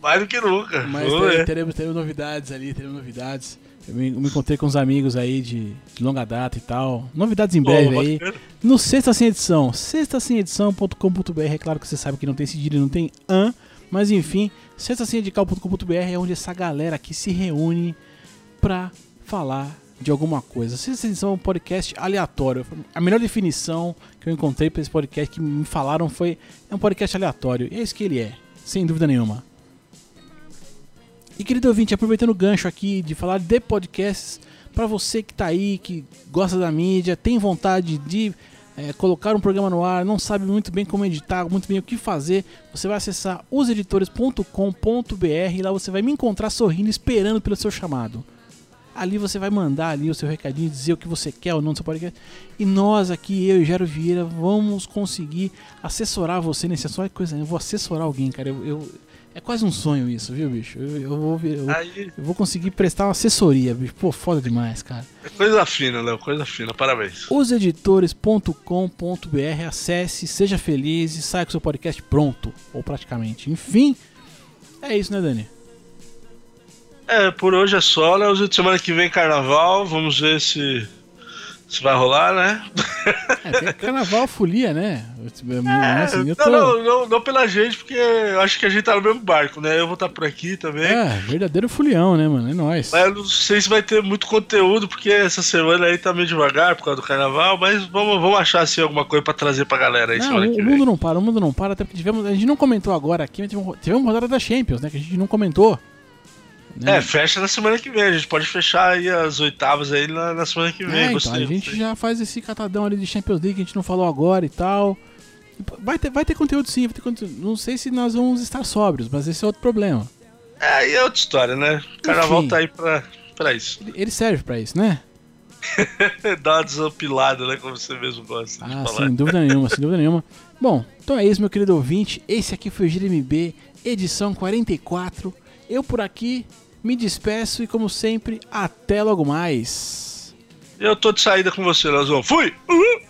Mais do que nunca. Mas ter, teremos, teremos novidades ali, teremos novidades. Eu me, encontrei com uns amigos aí de, de, longa data e tal. Novidades em breve oh, aí. Bacana. No Sexta Sem Edição. Sextasemedição.com.br. É claro que você sabe que não tem cedilha, não tem an. Mas enfim, sextasemedical.com.br é onde essa galera aqui se reúne pra falar de alguma coisa. Sexta Edição é um podcast aleatório. A melhor definição que eu encontrei para esse podcast que me falaram foi: é um podcast aleatório. E é isso que ele é, sem dúvida nenhuma. E querido ouvinte, aproveitando o gancho aqui de falar de podcasts, para você que está aí, que gosta da mídia, tem vontade de é, colocar um programa no ar, não sabe muito bem como editar, muito bem o que fazer, você vai acessar oseditores.com.br e lá você vai me encontrar sorrindo, esperando pelo seu chamado. Ali você vai mandar ali o seu recadinho, dizer o que você quer ou não do seu podcast. E nós aqui, eu e Gero Vieira, vamos conseguir assessorar você nesse assunto. Olha que coisa, eu vou assessorar alguém, cara. Eu, eu, é quase um sonho isso, viu, bicho? Eu, eu vou, eu, Aí... eu, vou conseguir prestar uma assessoria, bicho. Pô, foda demais, cara. É coisa fina, Léo, coisa fina, parabéns. Oseditores.com.br, acesse, seja feliz e saia com seu podcast pronto, ou praticamente. Enfim, é isso, né, Dani? É, por hoje é só, Léo. Semana que vem carnaval, vamos ver se isso vai rolar, né? É, tem carnaval folia, né? É, assim, tô... não, não, não, não, pela gente, porque acho que a gente tá no mesmo barco, né? Eu vou estar tá por aqui também. É, verdadeiro folião, né, mano? É nóis. Mas eu não sei se vai ter muito conteúdo, porque essa semana aí tá meio devagar por causa do carnaval, mas vamos, vamos achar assim, alguma coisa pra trazer pra galera aí não, semana o, que vem. O mundo não para, o mundo não para, até porque tivemos, a gente não comentou agora aqui, mas tivemos, tivemos rodada da Champions, né? Que a gente não comentou. Né? É, fecha na semana que vem. A gente pode fechar aí as oitavas aí na, na semana que vem. É, então, a gente já faz esse catadão ali de Champions League que a gente não falou agora e tal. Vai ter, vai ter conteúdo sim, vai ter conteúdo. Não sei se nós vamos estar sóbrios, mas esse é outro problema. É, aí é outra história, né? O carnaval tá aí pra, pra isso. Ele, serve pra isso, né? Dá uma desampilada, né? Como você mesmo gosta ah, de falar. Sem dúvida nenhuma, sem dúvida nenhuma. Bom, então é isso, meu querido ouvinte. Esse aqui foi o GMB, edição 44. Eu por aqui me despeço e, como sempre, até logo mais. Eu tô de saída com você, Lazão. Fui! Uhum.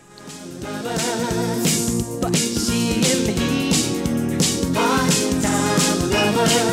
But she and me, lovers.